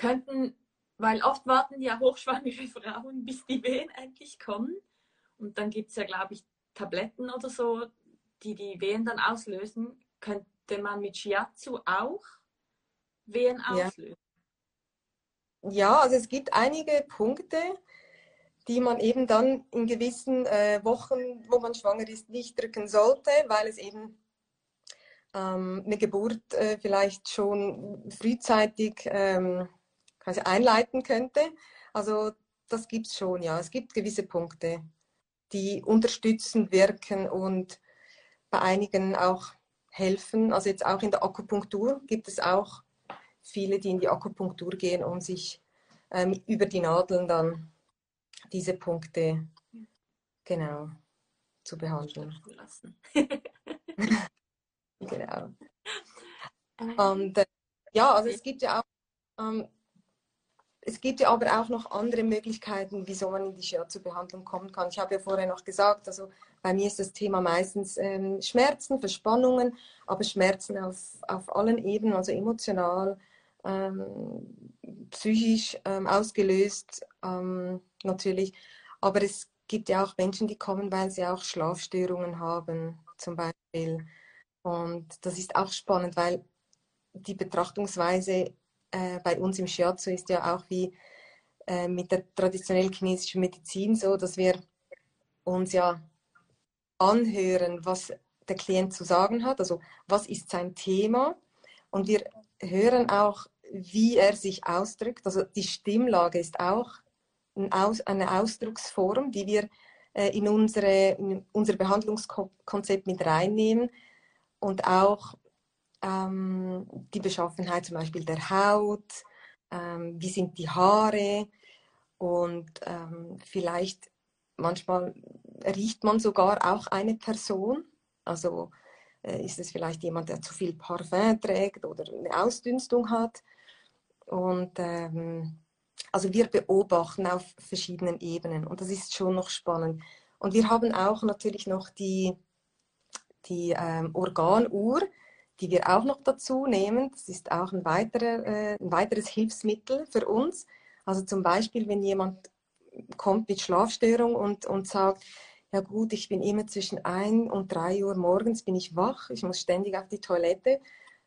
Könnten, weil oft warten ja hochschwangere Frauen, bis die Wehen endlich kommen. Und dann gibt es ja, glaube ich, Tabletten oder so, die die Wehen dann auslösen. Könnte man mit Shiatsu auch Wehen auslösen? Ja, ja also es gibt einige Punkte, die man eben dann in gewissen äh, Wochen, wo man schwanger ist, nicht drücken sollte, weil es eben ähm, eine Geburt äh, vielleicht schon frühzeitig ähm, quasi einleiten könnte. Also das gibt es schon, ja. Es gibt gewisse Punkte, die unterstützend wirken und bei einigen auch helfen. Also jetzt auch in der Akupunktur gibt es auch viele, die in die Akupunktur gehen, um sich ähm, über die Nadeln dann diese Punkte genau zu behandeln. genau. Und äh, ja, also es gibt ja auch ähm, es gibt ja aber auch noch andere Möglichkeiten, wieso man in die Shiatsu-Behandlung kommen kann. Ich habe ja vorher noch gesagt, also bei mir ist das Thema meistens ähm, Schmerzen, Verspannungen, aber Schmerzen auf, auf allen Ebenen, also emotional, ähm, psychisch ähm, ausgelöst ähm, natürlich. Aber es gibt ja auch Menschen, die kommen, weil sie auch Schlafstörungen haben, zum Beispiel. Und das ist auch spannend, weil die Betrachtungsweise äh, bei uns im Shiatsu ist ja auch wie äh, mit der traditionellen chinesischen Medizin so, dass wir uns ja anhören, was der Klient zu sagen hat, also was ist sein Thema und wir hören auch, wie er sich ausdrückt. Also die Stimmlage ist auch eine Ausdrucksform, die wir äh, in, unsere, in unser Behandlungskonzept mit reinnehmen und auch ähm, die Beschaffenheit zum Beispiel der Haut, ähm, wie sind die Haare und ähm, vielleicht manchmal riecht man sogar auch eine Person. Also äh, ist es vielleicht jemand, der zu viel Parfum trägt oder eine Ausdünstung hat. Und ähm, also wir beobachten auf verschiedenen Ebenen und das ist schon noch spannend. Und wir haben auch natürlich noch die, die ähm, Organuhr, die wir auch noch dazu nehmen. Das ist auch ein, weiterer, äh, ein weiteres Hilfsmittel für uns. Also zum Beispiel, wenn jemand kommt mit Schlafstörung und, und sagt, ja gut, ich bin immer zwischen 1 und 3 Uhr morgens bin ich wach, ich muss ständig auf die Toilette,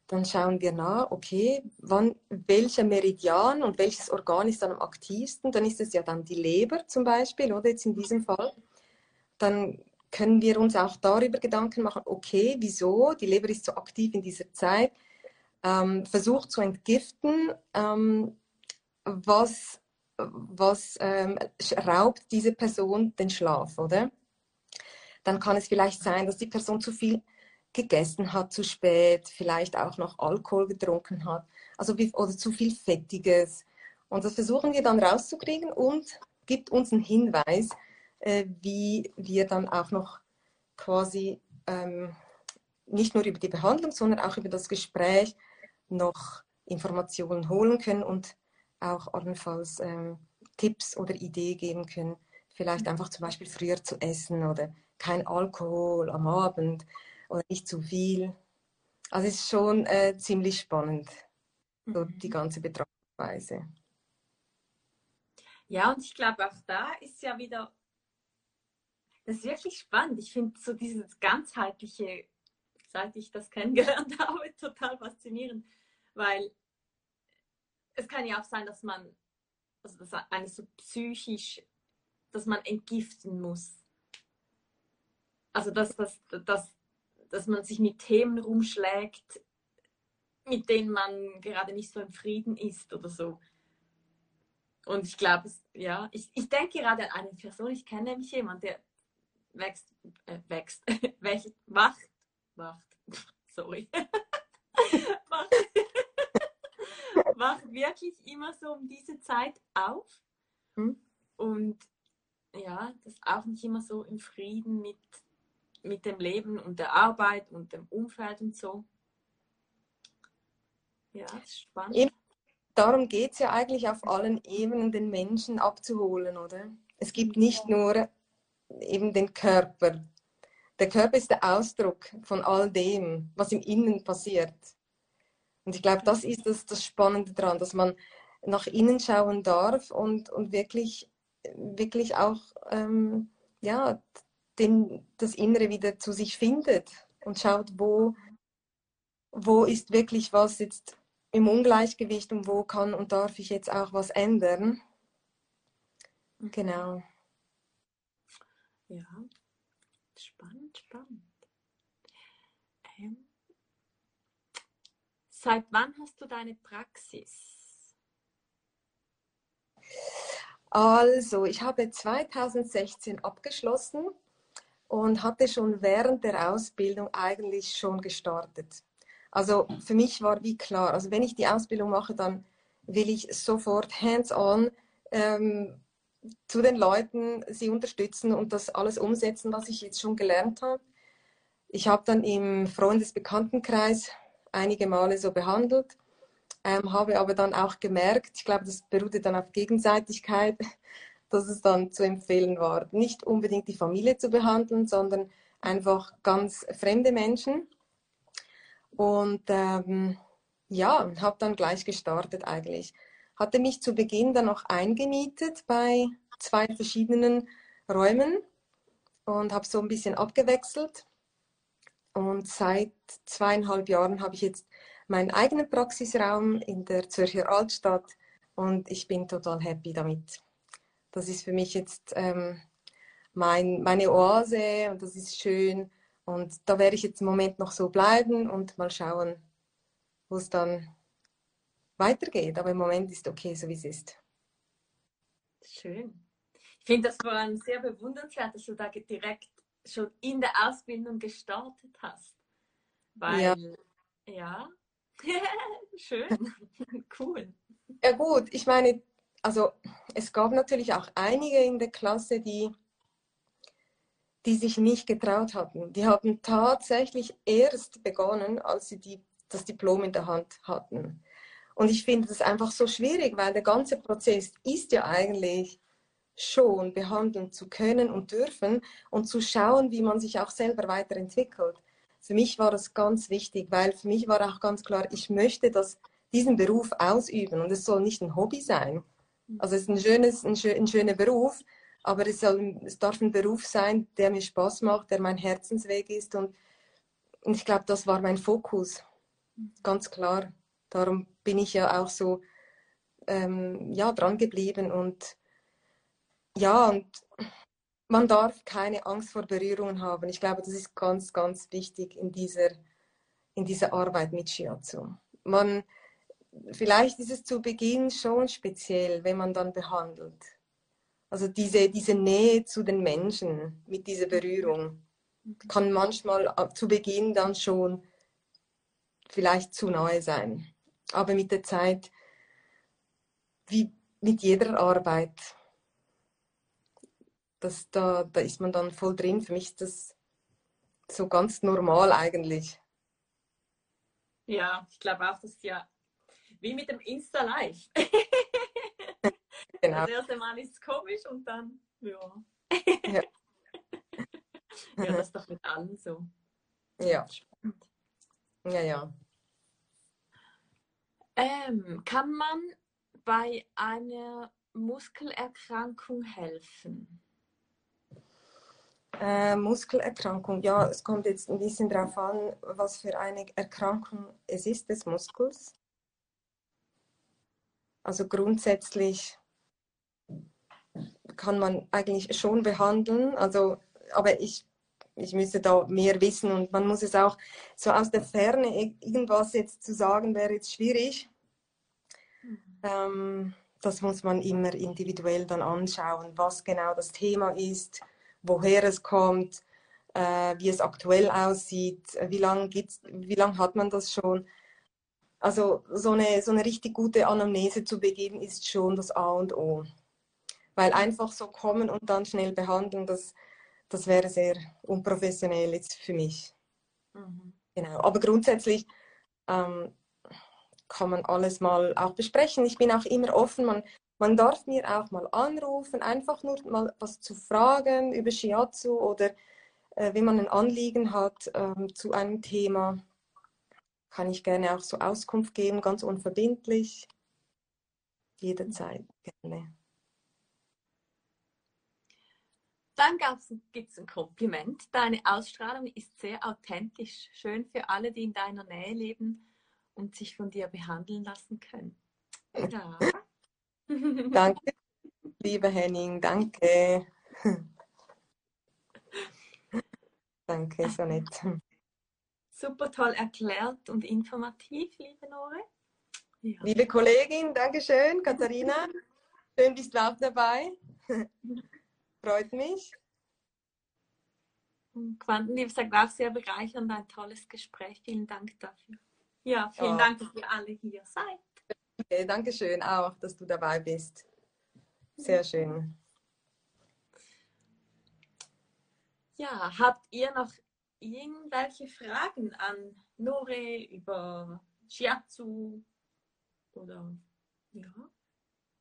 dann schauen wir nach, okay, wann, welcher Meridian und welches Organ ist dann am aktivsten, dann ist es ja dann die Leber zum Beispiel, oder jetzt in diesem Fall. Dann können wir uns auch darüber Gedanken machen, okay, wieso, die Leber ist so aktiv in dieser Zeit, ähm, versucht zu entgiften, ähm, was, was ähm, raubt diese Person den Schlaf, oder? Dann kann es vielleicht sein, dass die Person zu viel gegessen hat zu spät, vielleicht auch noch Alkohol getrunken hat, also oder zu viel Fettiges. Und das versuchen wir dann rauszukriegen und gibt uns einen Hinweis, äh, wie wir dann auch noch quasi ähm, nicht nur über die Behandlung, sondern auch über das Gespräch noch Informationen holen können und auch allenfalls ähm, Tipps oder Ideen geben können. Vielleicht einfach zum Beispiel früher zu essen oder kein Alkohol am Abend oder nicht zu viel. Also es ist schon äh, ziemlich spannend, so mhm. die ganze Betrachtungsweise. Ja, und ich glaube, auch da ist ja wieder das ist wirklich spannend. Ich finde so dieses ganzheitliche, seit ich das kennengelernt habe, total faszinierend, weil es kann ja auch sein, dass man, also das eigentlich so psychisch, dass man entgiften muss. Also dass, dass, dass, dass man sich mit Themen rumschlägt, mit denen man gerade nicht so im Frieden ist oder so. Und ich glaube, ja, ich, ich denke gerade an eine Person, ich kenne nämlich jemanden, der wächst, äh, wächst, wächst, wacht, wacht, sorry, wacht, wacht wirklich immer so um diese Zeit auf hm? und ja, das auch nicht immer so im Frieden mit, mit dem Leben und der Arbeit und dem Umfeld und so. Ja, das ist spannend. Eben, darum geht es ja eigentlich auf allen Ebenen, den Menschen abzuholen, oder? Es gibt nicht nur eben den Körper, der Körper ist der Ausdruck von all dem, was im Innen passiert. Und ich glaube, das ist das, das Spannende daran, dass man nach innen schauen darf und, und wirklich, wirklich auch ähm, ja, den, das Innere wieder zu sich findet und schaut, wo, wo ist wirklich was jetzt im Ungleichgewicht und wo kann und darf ich jetzt auch was ändern. Genau. Ja, spannend, spannend. Ähm, seit wann hast du deine Praxis? Also, ich habe 2016 abgeschlossen und hatte schon während der Ausbildung eigentlich schon gestartet. Also für mich war wie klar, also wenn ich die Ausbildung mache, dann will ich sofort hands-on ähm, zu den Leuten, sie unterstützen und das alles umsetzen, was ich jetzt schon gelernt habe. Ich habe dann im Freundesbekanntenkreis einige Male so behandelt, ähm, habe aber dann auch gemerkt, ich glaube, das beruhte dann auf Gegenseitigkeit, dass es dann zu empfehlen war, nicht unbedingt die Familie zu behandeln, sondern einfach ganz fremde Menschen. Und ähm, ja, habe dann gleich gestartet eigentlich hatte mich zu Beginn dann auch eingemietet bei zwei verschiedenen Räumen und habe so ein bisschen abgewechselt. Und seit zweieinhalb Jahren habe ich jetzt meinen eigenen Praxisraum in der Zürcher Altstadt und ich bin total happy damit. Das ist für mich jetzt ähm, mein, meine Oase und das ist schön. Und da werde ich jetzt im Moment noch so bleiben und mal schauen, wo es dann weitergeht. Aber im Moment ist okay, so wie es ist. Schön. Ich finde das vor allem sehr bewundernswert, dass du da direkt schon in der Ausbildung gestartet hast. Weil, ja, ja. schön, cool. Ja gut, ich meine, also es gab natürlich auch einige in der Klasse, die, die sich nicht getraut hatten. Die haben tatsächlich erst begonnen, als sie die, das Diplom in der Hand hatten. Und ich finde das einfach so schwierig, weil der ganze Prozess ist ja eigentlich schon behandeln zu können und dürfen und zu schauen, wie man sich auch selber weiterentwickelt. Für mich war das ganz wichtig, weil für mich war auch ganz klar, ich möchte das, diesen Beruf ausüben und es soll nicht ein Hobby sein. Also es ist ein, schönes, ein, schön, ein schöner Beruf, aber es, soll, es darf ein Beruf sein, der mir Spaß macht, der mein Herzensweg ist und, und ich glaube, das war mein Fokus, ganz klar. Darum bin ich ja auch so ähm, ja, dran geblieben und ja, und man darf keine Angst vor Berührungen haben. Ich glaube, das ist ganz, ganz wichtig in dieser, in dieser Arbeit mit Shiatsu. Man, vielleicht ist es zu Beginn schon speziell, wenn man dann behandelt. Also diese, diese Nähe zu den Menschen mit dieser Berührung kann manchmal zu Beginn dann schon vielleicht zu nahe sein. Aber mit der Zeit, wie mit jeder Arbeit, das, da, da ist man dann voll drin. Für mich ist das so ganz normal eigentlich. Ja, ich glaube auch, das ist ja wie mit dem Insta-Live. genau. Das erste Mal ist es komisch und dann, ja. ja. ja, das ist doch mit allen so. Ja. Ja, ja. Ähm, kann man bei einer Muskelerkrankung helfen? Äh, Muskelerkrankung, ja, es kommt jetzt ein bisschen darauf an, was für eine Erkrankung es ist des Muskels. Also grundsätzlich kann man eigentlich schon behandeln, also, aber ich ich müsste da mehr wissen und man muss es auch so aus der Ferne irgendwas jetzt zu sagen, wäre jetzt schwierig. Mhm. Ähm, das muss man immer individuell dann anschauen, was genau das Thema ist, woher es kommt, äh, wie es aktuell aussieht, wie lange lang hat man das schon. Also so eine, so eine richtig gute Anamnese zu begeben, ist schon das A und O. Weil einfach so kommen und dann schnell behandeln, das, das wäre sehr unprofessionell jetzt für mich. Mhm. Genau. Aber grundsätzlich ähm, kann man alles mal auch besprechen. Ich bin auch immer offen. Man, man darf mir auch mal anrufen, einfach nur mal was zu fragen über Shiatsu oder äh, wenn man ein Anliegen hat ähm, zu einem Thema, kann ich gerne auch so Auskunft geben, ganz unverbindlich. Jederzeit gerne. Dann gibt es ein Kompliment. Deine Ausstrahlung ist sehr authentisch, schön für alle, die in deiner Nähe leben und sich von dir behandeln lassen können. Ja. danke, liebe Henning, danke. danke, so nett. Super toll erklärt und informativ, liebe Nore. Ja. Liebe Kollegin, Dankeschön, Katharina. Schön, bist du auch dabei. Freut mich. Quantenliebe sagt auch sehr bereichernd, ein tolles Gespräch. Vielen Dank dafür. Ja, vielen oh. Dank, dass ihr alle hier seid. Okay, Dankeschön auch, dass du dabei bist. Sehr schön. Ja, habt ihr noch irgendwelche Fragen an Nore über Shiatsu oder ja,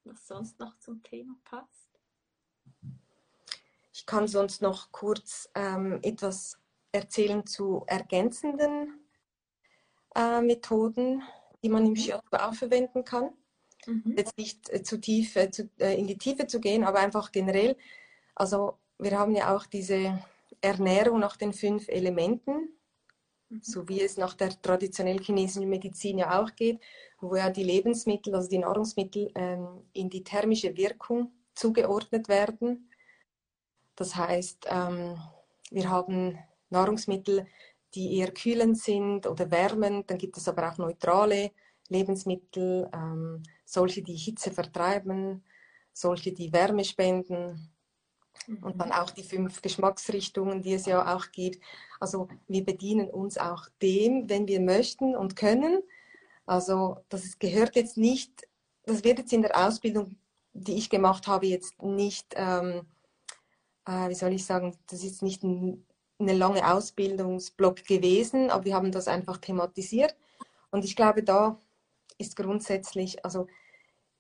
was sonst noch zum Thema passt? Ich kann sonst noch kurz ähm, etwas erzählen zu ergänzenden äh, Methoden, die man im Shiatsu auch verwenden kann. Mhm. Jetzt nicht äh, zu tief äh, zu, in die Tiefe zu gehen, aber einfach generell. Also wir haben ja auch diese Ernährung nach den fünf Elementen, mhm. so wie es nach der traditionell chinesischen Medizin ja auch geht, wo ja die Lebensmittel, also die Nahrungsmittel ähm, in die thermische Wirkung zugeordnet werden. Das heißt, ähm, wir haben Nahrungsmittel, die eher kühlend sind oder wärmend. Dann gibt es aber auch neutrale Lebensmittel, ähm, solche, die Hitze vertreiben, solche, die Wärme spenden. Mhm. Und dann auch die fünf Geschmacksrichtungen, die es ja auch gibt. Also wir bedienen uns auch dem, wenn wir möchten und können. Also das gehört jetzt nicht, das wird jetzt in der Ausbildung, die ich gemacht habe, jetzt nicht, ähm, äh, wie soll ich sagen, das ist nicht ein eine lange Ausbildungsblock gewesen, aber wir haben das einfach thematisiert. Und ich glaube, da ist grundsätzlich, also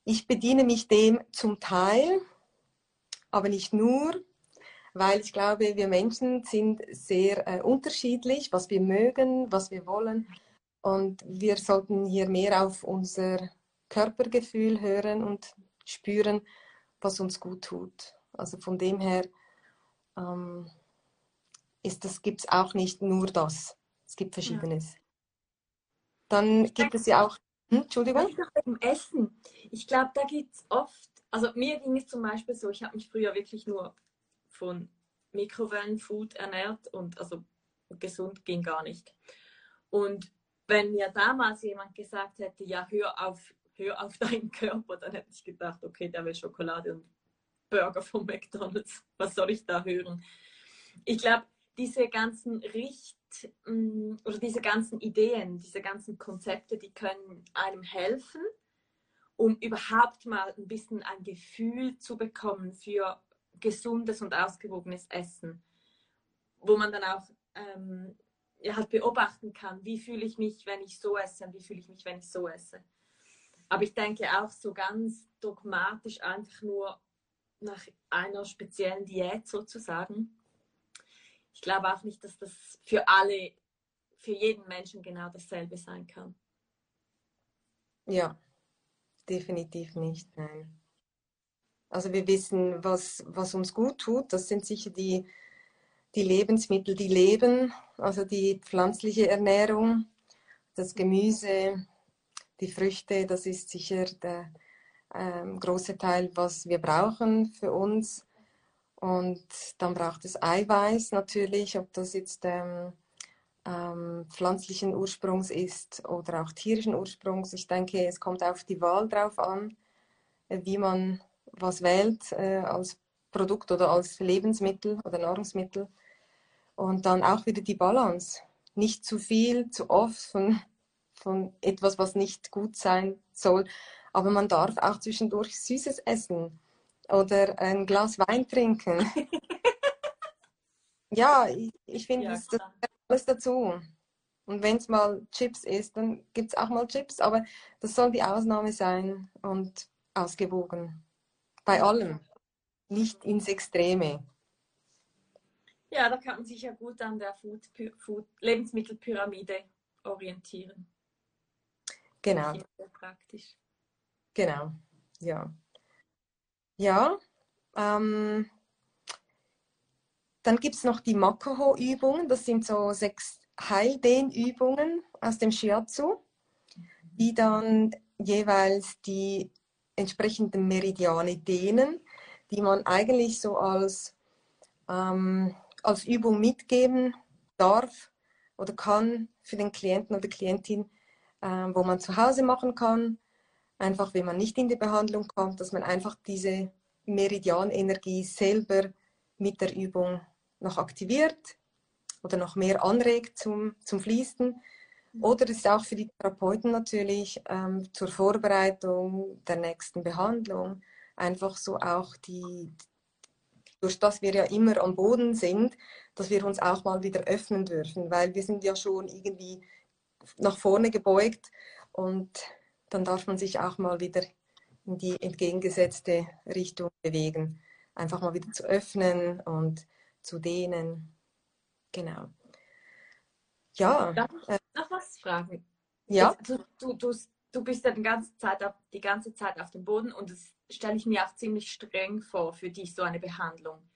ich bediene mich dem zum Teil, aber nicht nur, weil ich glaube, wir Menschen sind sehr äh, unterschiedlich, was wir mögen, was wir wollen. Und wir sollten hier mehr auf unser Körpergefühl hören und spüren, was uns gut tut. Also von dem her, ähm, ist das, gibt es auch nicht nur das. Es gibt Verschiedenes. Ja. Dann gibt es ja auch, hm, Entschuldigung? Im Essen. Ich glaube, da gibt es oft, also mir ging es zum Beispiel so, ich habe mich früher wirklich nur von Mikrowellenfood ernährt und also gesund ging gar nicht. Und wenn mir damals jemand gesagt hätte, ja, hör auf, hör auf deinen Körper, dann hätte ich gedacht, okay, der will Schokolade und Burger von McDonalds. Was soll ich da hören? Ich glaube, diese ganzen Richt- mm, oder diese ganzen Ideen, diese ganzen Konzepte, die können einem helfen, um überhaupt mal ein bisschen ein Gefühl zu bekommen für gesundes und ausgewogenes Essen, wo man dann auch ähm, ja, halt beobachten kann, wie fühle ich mich, wenn ich so esse und wie fühle ich mich, wenn ich so esse. Aber ich denke auch so ganz dogmatisch einfach nur nach einer speziellen Diät sozusagen, ich glaube auch nicht, dass das für alle, für jeden Menschen genau dasselbe sein kann. Ja, definitiv nicht, nein. Also wir wissen, was, was uns gut tut. Das sind sicher die, die Lebensmittel, die leben, also die pflanzliche Ernährung, das Gemüse, die Früchte, das ist sicher der ähm, große Teil, was wir brauchen für uns. Und dann braucht es Eiweiß natürlich, ob das jetzt ähm, ähm, pflanzlichen Ursprungs ist oder auch tierischen Ursprungs. Ich denke, es kommt auf die Wahl drauf an, äh, wie man was wählt äh, als Produkt oder als Lebensmittel oder Nahrungsmittel. Und dann auch wieder die Balance. Nicht zu viel, zu oft von, von etwas, was nicht gut sein soll. Aber man darf auch zwischendurch Süßes essen oder ein Glas Wein trinken. ja, ich, ich finde, ja, das, das alles dazu. Und wenn es mal Chips ist, dann gibt es auch mal Chips, aber das soll die Ausnahme sein und ausgewogen. Bei allem. Nicht ins Extreme. Ja, da kann man sich ja gut an der Food, Food, Lebensmittelpyramide orientieren. Genau. Praktisch. Genau, ja. Ja, ähm, dann gibt es noch die Makaho-Übungen. Das sind so sechs Heildehnübungen aus dem Shiatsu, die dann jeweils die entsprechenden Meridiane dehnen, die man eigentlich so als, ähm, als Übung mitgeben darf oder kann für den Klienten oder Klientin, äh, wo man zu Hause machen kann. Einfach, wenn man nicht in die Behandlung kommt, dass man einfach diese Meridianenergie selber mit der Übung noch aktiviert oder noch mehr anregt zum, zum Fließen. Oder es ist auch für die Therapeuten natürlich ähm, zur Vorbereitung der nächsten Behandlung einfach so auch die, durch das wir ja immer am Boden sind, dass wir uns auch mal wieder öffnen dürfen, weil wir sind ja schon irgendwie nach vorne gebeugt und dann darf man sich auch mal wieder in die entgegengesetzte Richtung bewegen. Einfach mal wieder zu öffnen und zu dehnen. Genau. Ja. Darf ich äh, noch was fragen? Ja. Du, du, du, du bist ja die ganze, Zeit auf, die ganze Zeit auf dem Boden und das stelle ich mir auch ziemlich streng vor für dich, so eine Behandlung.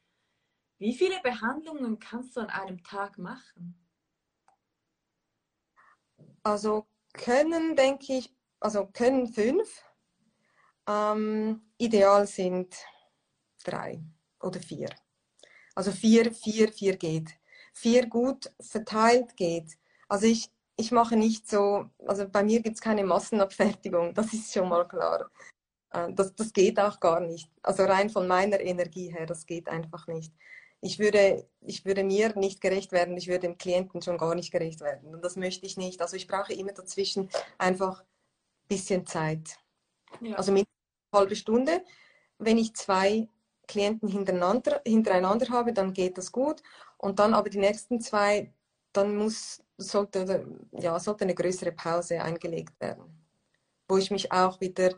Wie viele Behandlungen kannst du an einem Tag machen? Also können, denke ich, also können fünf. Ähm, ideal sind drei oder vier. Also vier, vier, vier geht. Vier gut verteilt geht. Also ich, ich mache nicht so, also bei mir gibt es keine Massenabfertigung, das ist schon mal klar. Äh, das, das geht auch gar nicht. Also rein von meiner Energie her, das geht einfach nicht. Ich würde, ich würde mir nicht gerecht werden, ich würde dem Klienten schon gar nicht gerecht werden. Und das möchte ich nicht. Also ich brauche immer dazwischen einfach ein bisschen Zeit. Ja. Also mit eine halbe Stunde. Wenn ich zwei Klienten hintereinander, hintereinander habe, dann geht das gut. Und dann aber die nächsten zwei, dann muss, sollte, ja, sollte eine größere Pause eingelegt werden. Wo ich mich auch wieder,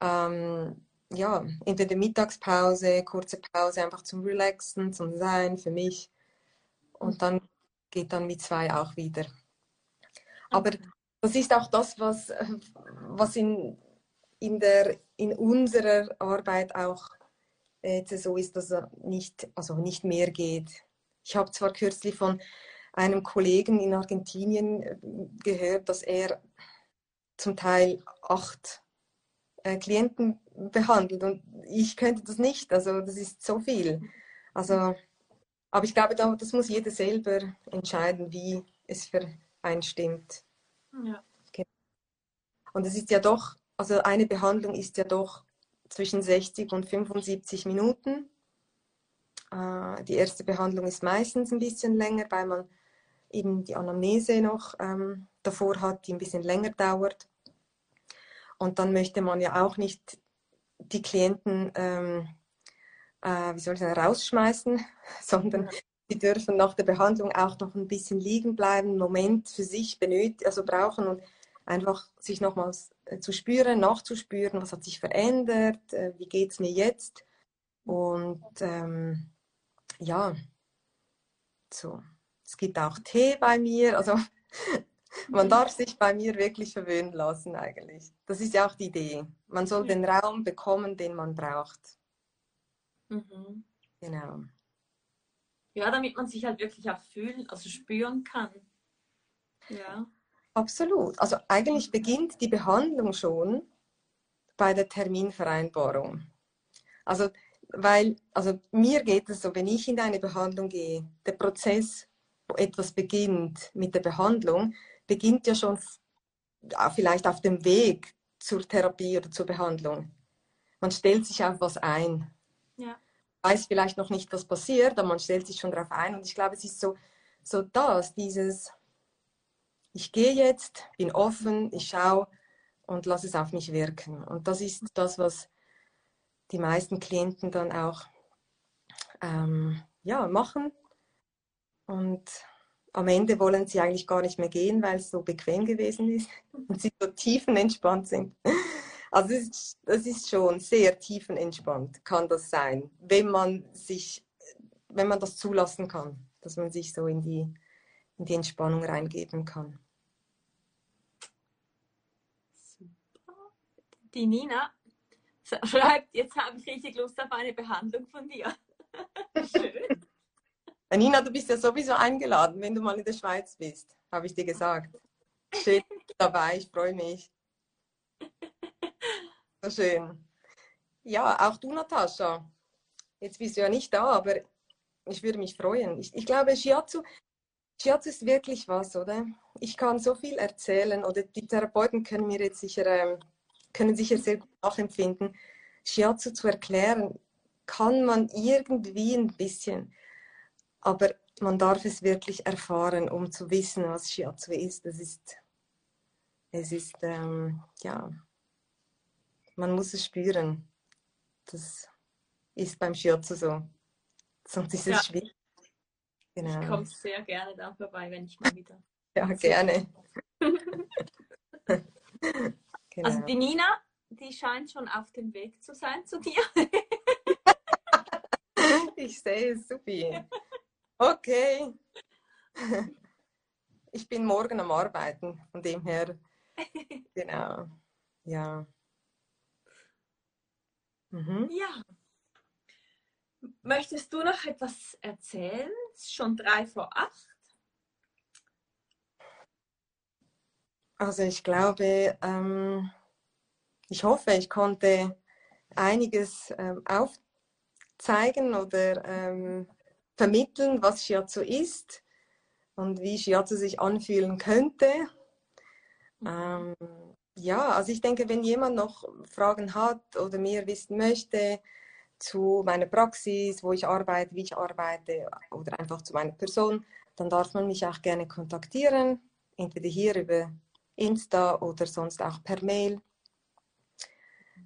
ähm, ja, entweder Mittagspause, kurze Pause, einfach zum Relaxen, zum Sein für mich. Und dann geht dann mit zwei auch wieder. Aber das ist auch das, was, was in, in, der, in unserer Arbeit auch jetzt so ist, dass er nicht, also nicht mehr geht. Ich habe zwar kürzlich von einem Kollegen in Argentinien äh, gehört, dass er zum Teil acht äh, Klienten behandelt und ich könnte das nicht. Also das ist so viel. Also, aber ich glaube, das muss jeder selber entscheiden, wie es für einen stimmt. Ja. Und es ist ja doch, also eine Behandlung ist ja doch zwischen 60 und 75 Minuten. Äh, die erste Behandlung ist meistens ein bisschen länger, weil man eben die Anamnese noch ähm, davor hat, die ein bisschen länger dauert. Und dann möchte man ja auch nicht die Klienten, ähm, äh, wie soll ich sagen, rausschmeißen, sondern die dürfen nach der Behandlung auch noch ein bisschen liegen bleiben, einen Moment für sich benötigen, also brauchen und einfach sich nochmals äh, zu spüren, nachzuspüren, was hat sich verändert, äh, wie geht es mir jetzt. Und ähm, ja, so. Es gibt auch Tee bei mir, also man darf sich bei mir wirklich verwöhnen lassen eigentlich. Das ist ja auch die Idee. Man soll den Raum bekommen, den man braucht. Mhm. Genau. Ja, damit man sich halt wirklich auch fühlen, also spüren kann. Ja. Absolut. Also eigentlich beginnt die Behandlung schon bei der Terminvereinbarung. Also, weil, also mir geht es so, wenn ich in eine Behandlung gehe, der Prozess, wo etwas beginnt mit der Behandlung, beginnt ja schon vielleicht auf dem Weg zur Therapie oder zur Behandlung. Man stellt sich auf was ein. Ja. Weiß vielleicht noch nicht, was passiert, aber man stellt sich schon darauf ein. Und ich glaube, es ist so, so das, dieses, ich gehe jetzt, bin offen, ich schaue und lasse es auf mich wirken. Und das ist das, was die meisten Klienten dann auch ähm, ja, machen. Und am Ende wollen sie eigentlich gar nicht mehr gehen, weil es so bequem gewesen ist und sie so tiefenentspannt sind. Also es ist, das ist schon sehr tiefenentspannt, kann das sein, wenn man sich, wenn man das zulassen kann. dass man sich so in die, in die Entspannung reingeben kann. Super. Die Nina schreibt, jetzt habe ich richtig Lust auf eine Behandlung von dir. Schön. Nina, du bist ja sowieso eingeladen, wenn du mal in der Schweiz bist, habe ich dir gesagt. Schön dabei, ich freue mich. Schön. Ja, auch du, Natascha. Jetzt bist du ja nicht da, aber ich würde mich freuen. Ich, ich glaube, Shiatsu, Shiatsu ist wirklich was, oder? Ich kann so viel erzählen oder die Therapeuten können mir jetzt sicher, ähm, können sicher sehr gut nachempfinden. Shiatsu zu erklären, kann man irgendwie ein bisschen, aber man darf es wirklich erfahren, um zu wissen, was Shiatsu ist. Das ist, es ist, ähm, ja, man muss es spüren. Das ist beim Shiatsu so. Sonst ist es ja. schwierig. Genau. Ich komme sehr gerne da vorbei, wenn ich mal wieder. ja, gerne. genau. Also die Nina, die scheint schon auf dem Weg zu sein zu dir. ich sehe es, supi. Okay. Ich bin morgen am Arbeiten, von dem her. Genau. Ja. Mhm. Ja. Möchtest du noch etwas erzählen? Schon drei vor acht. Also ich glaube, ähm, ich hoffe, ich konnte einiges ähm, aufzeigen oder ähm, vermitteln, was Shiatsu ist und wie Shiatsu sich anfühlen könnte. Mhm. Ähm, ja, also ich denke, wenn jemand noch Fragen hat oder mehr wissen möchte, zu meiner Praxis, wo ich arbeite, wie ich arbeite oder einfach zu meiner Person, dann darf man mich auch gerne kontaktieren, entweder hier über Insta oder sonst auch per Mail,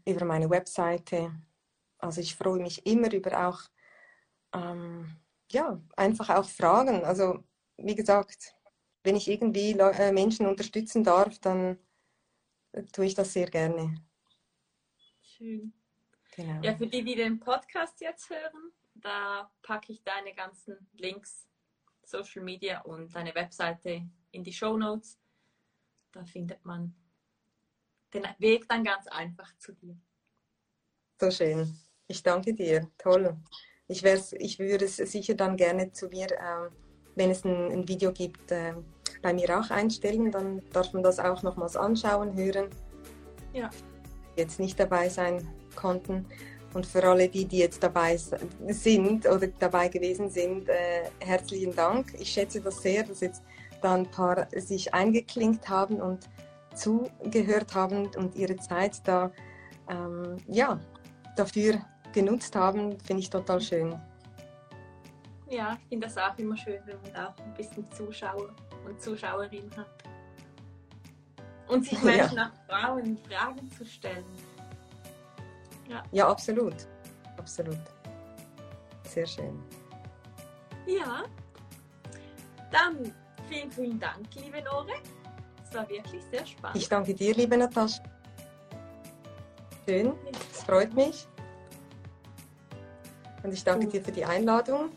über meine Webseite. Also ich freue mich immer über auch, ähm, ja, einfach auch Fragen. Also wie gesagt, wenn ich irgendwie äh, Menschen unterstützen darf, dann tue ich das sehr gerne. Schön. Genau. Ja, für die, die den Podcast jetzt hören, da packe ich deine ganzen Links, Social Media und deine Webseite in die Show Notes. Da findet man den Weg dann ganz einfach zu dir. So schön. Ich danke dir. Toll. Ich, ich würde es sicher dann gerne zu mir, äh, wenn es ein, ein Video gibt, äh, bei mir auch einstellen. Dann darf man das auch nochmals anschauen, hören. Ja. Jetzt nicht dabei sein konnten. Und für alle die, die jetzt dabei sind oder dabei gewesen sind, äh, herzlichen Dank. Ich schätze das sehr, dass jetzt da ein paar sich eingeklinkt haben und zugehört haben und ihre Zeit da ähm, ja, dafür genutzt haben, finde ich total schön. Ja, ich finde das auch immer schön, wenn man da auch ein bisschen Zuschauer und Zuschauerinnen hat. Und sich Menschen ja. auch trauen, Fragen zu stellen. Ja. ja, absolut. Absolut. Sehr schön. Ja. Dann vielen, vielen Dank, liebe Nore. Es war wirklich sehr spannend. Ich danke dir, liebe Natascha. Schön, es freut mich. Und ich danke dir für die Einladung.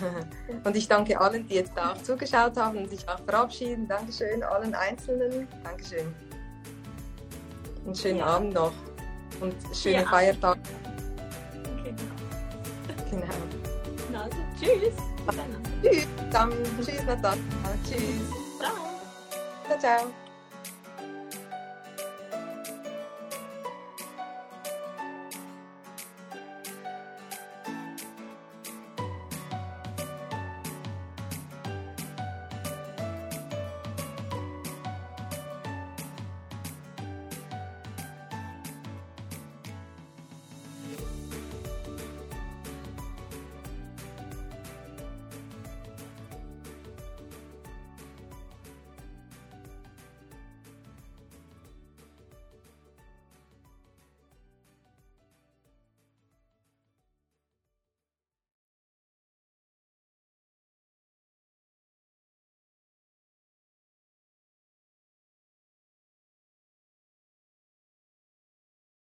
Und ich danke allen, die jetzt auch zugeschaut haben und sich auch verabschieden. Dankeschön allen Einzelnen. Dankeschön. Einen schönen ja. Abend noch und schönen ja. Feiertag. Genau. genau. Also, tschüss. Tschüss. Dann, tschüss, Natascha. Tschüss. Ciao. Ciao, ciao.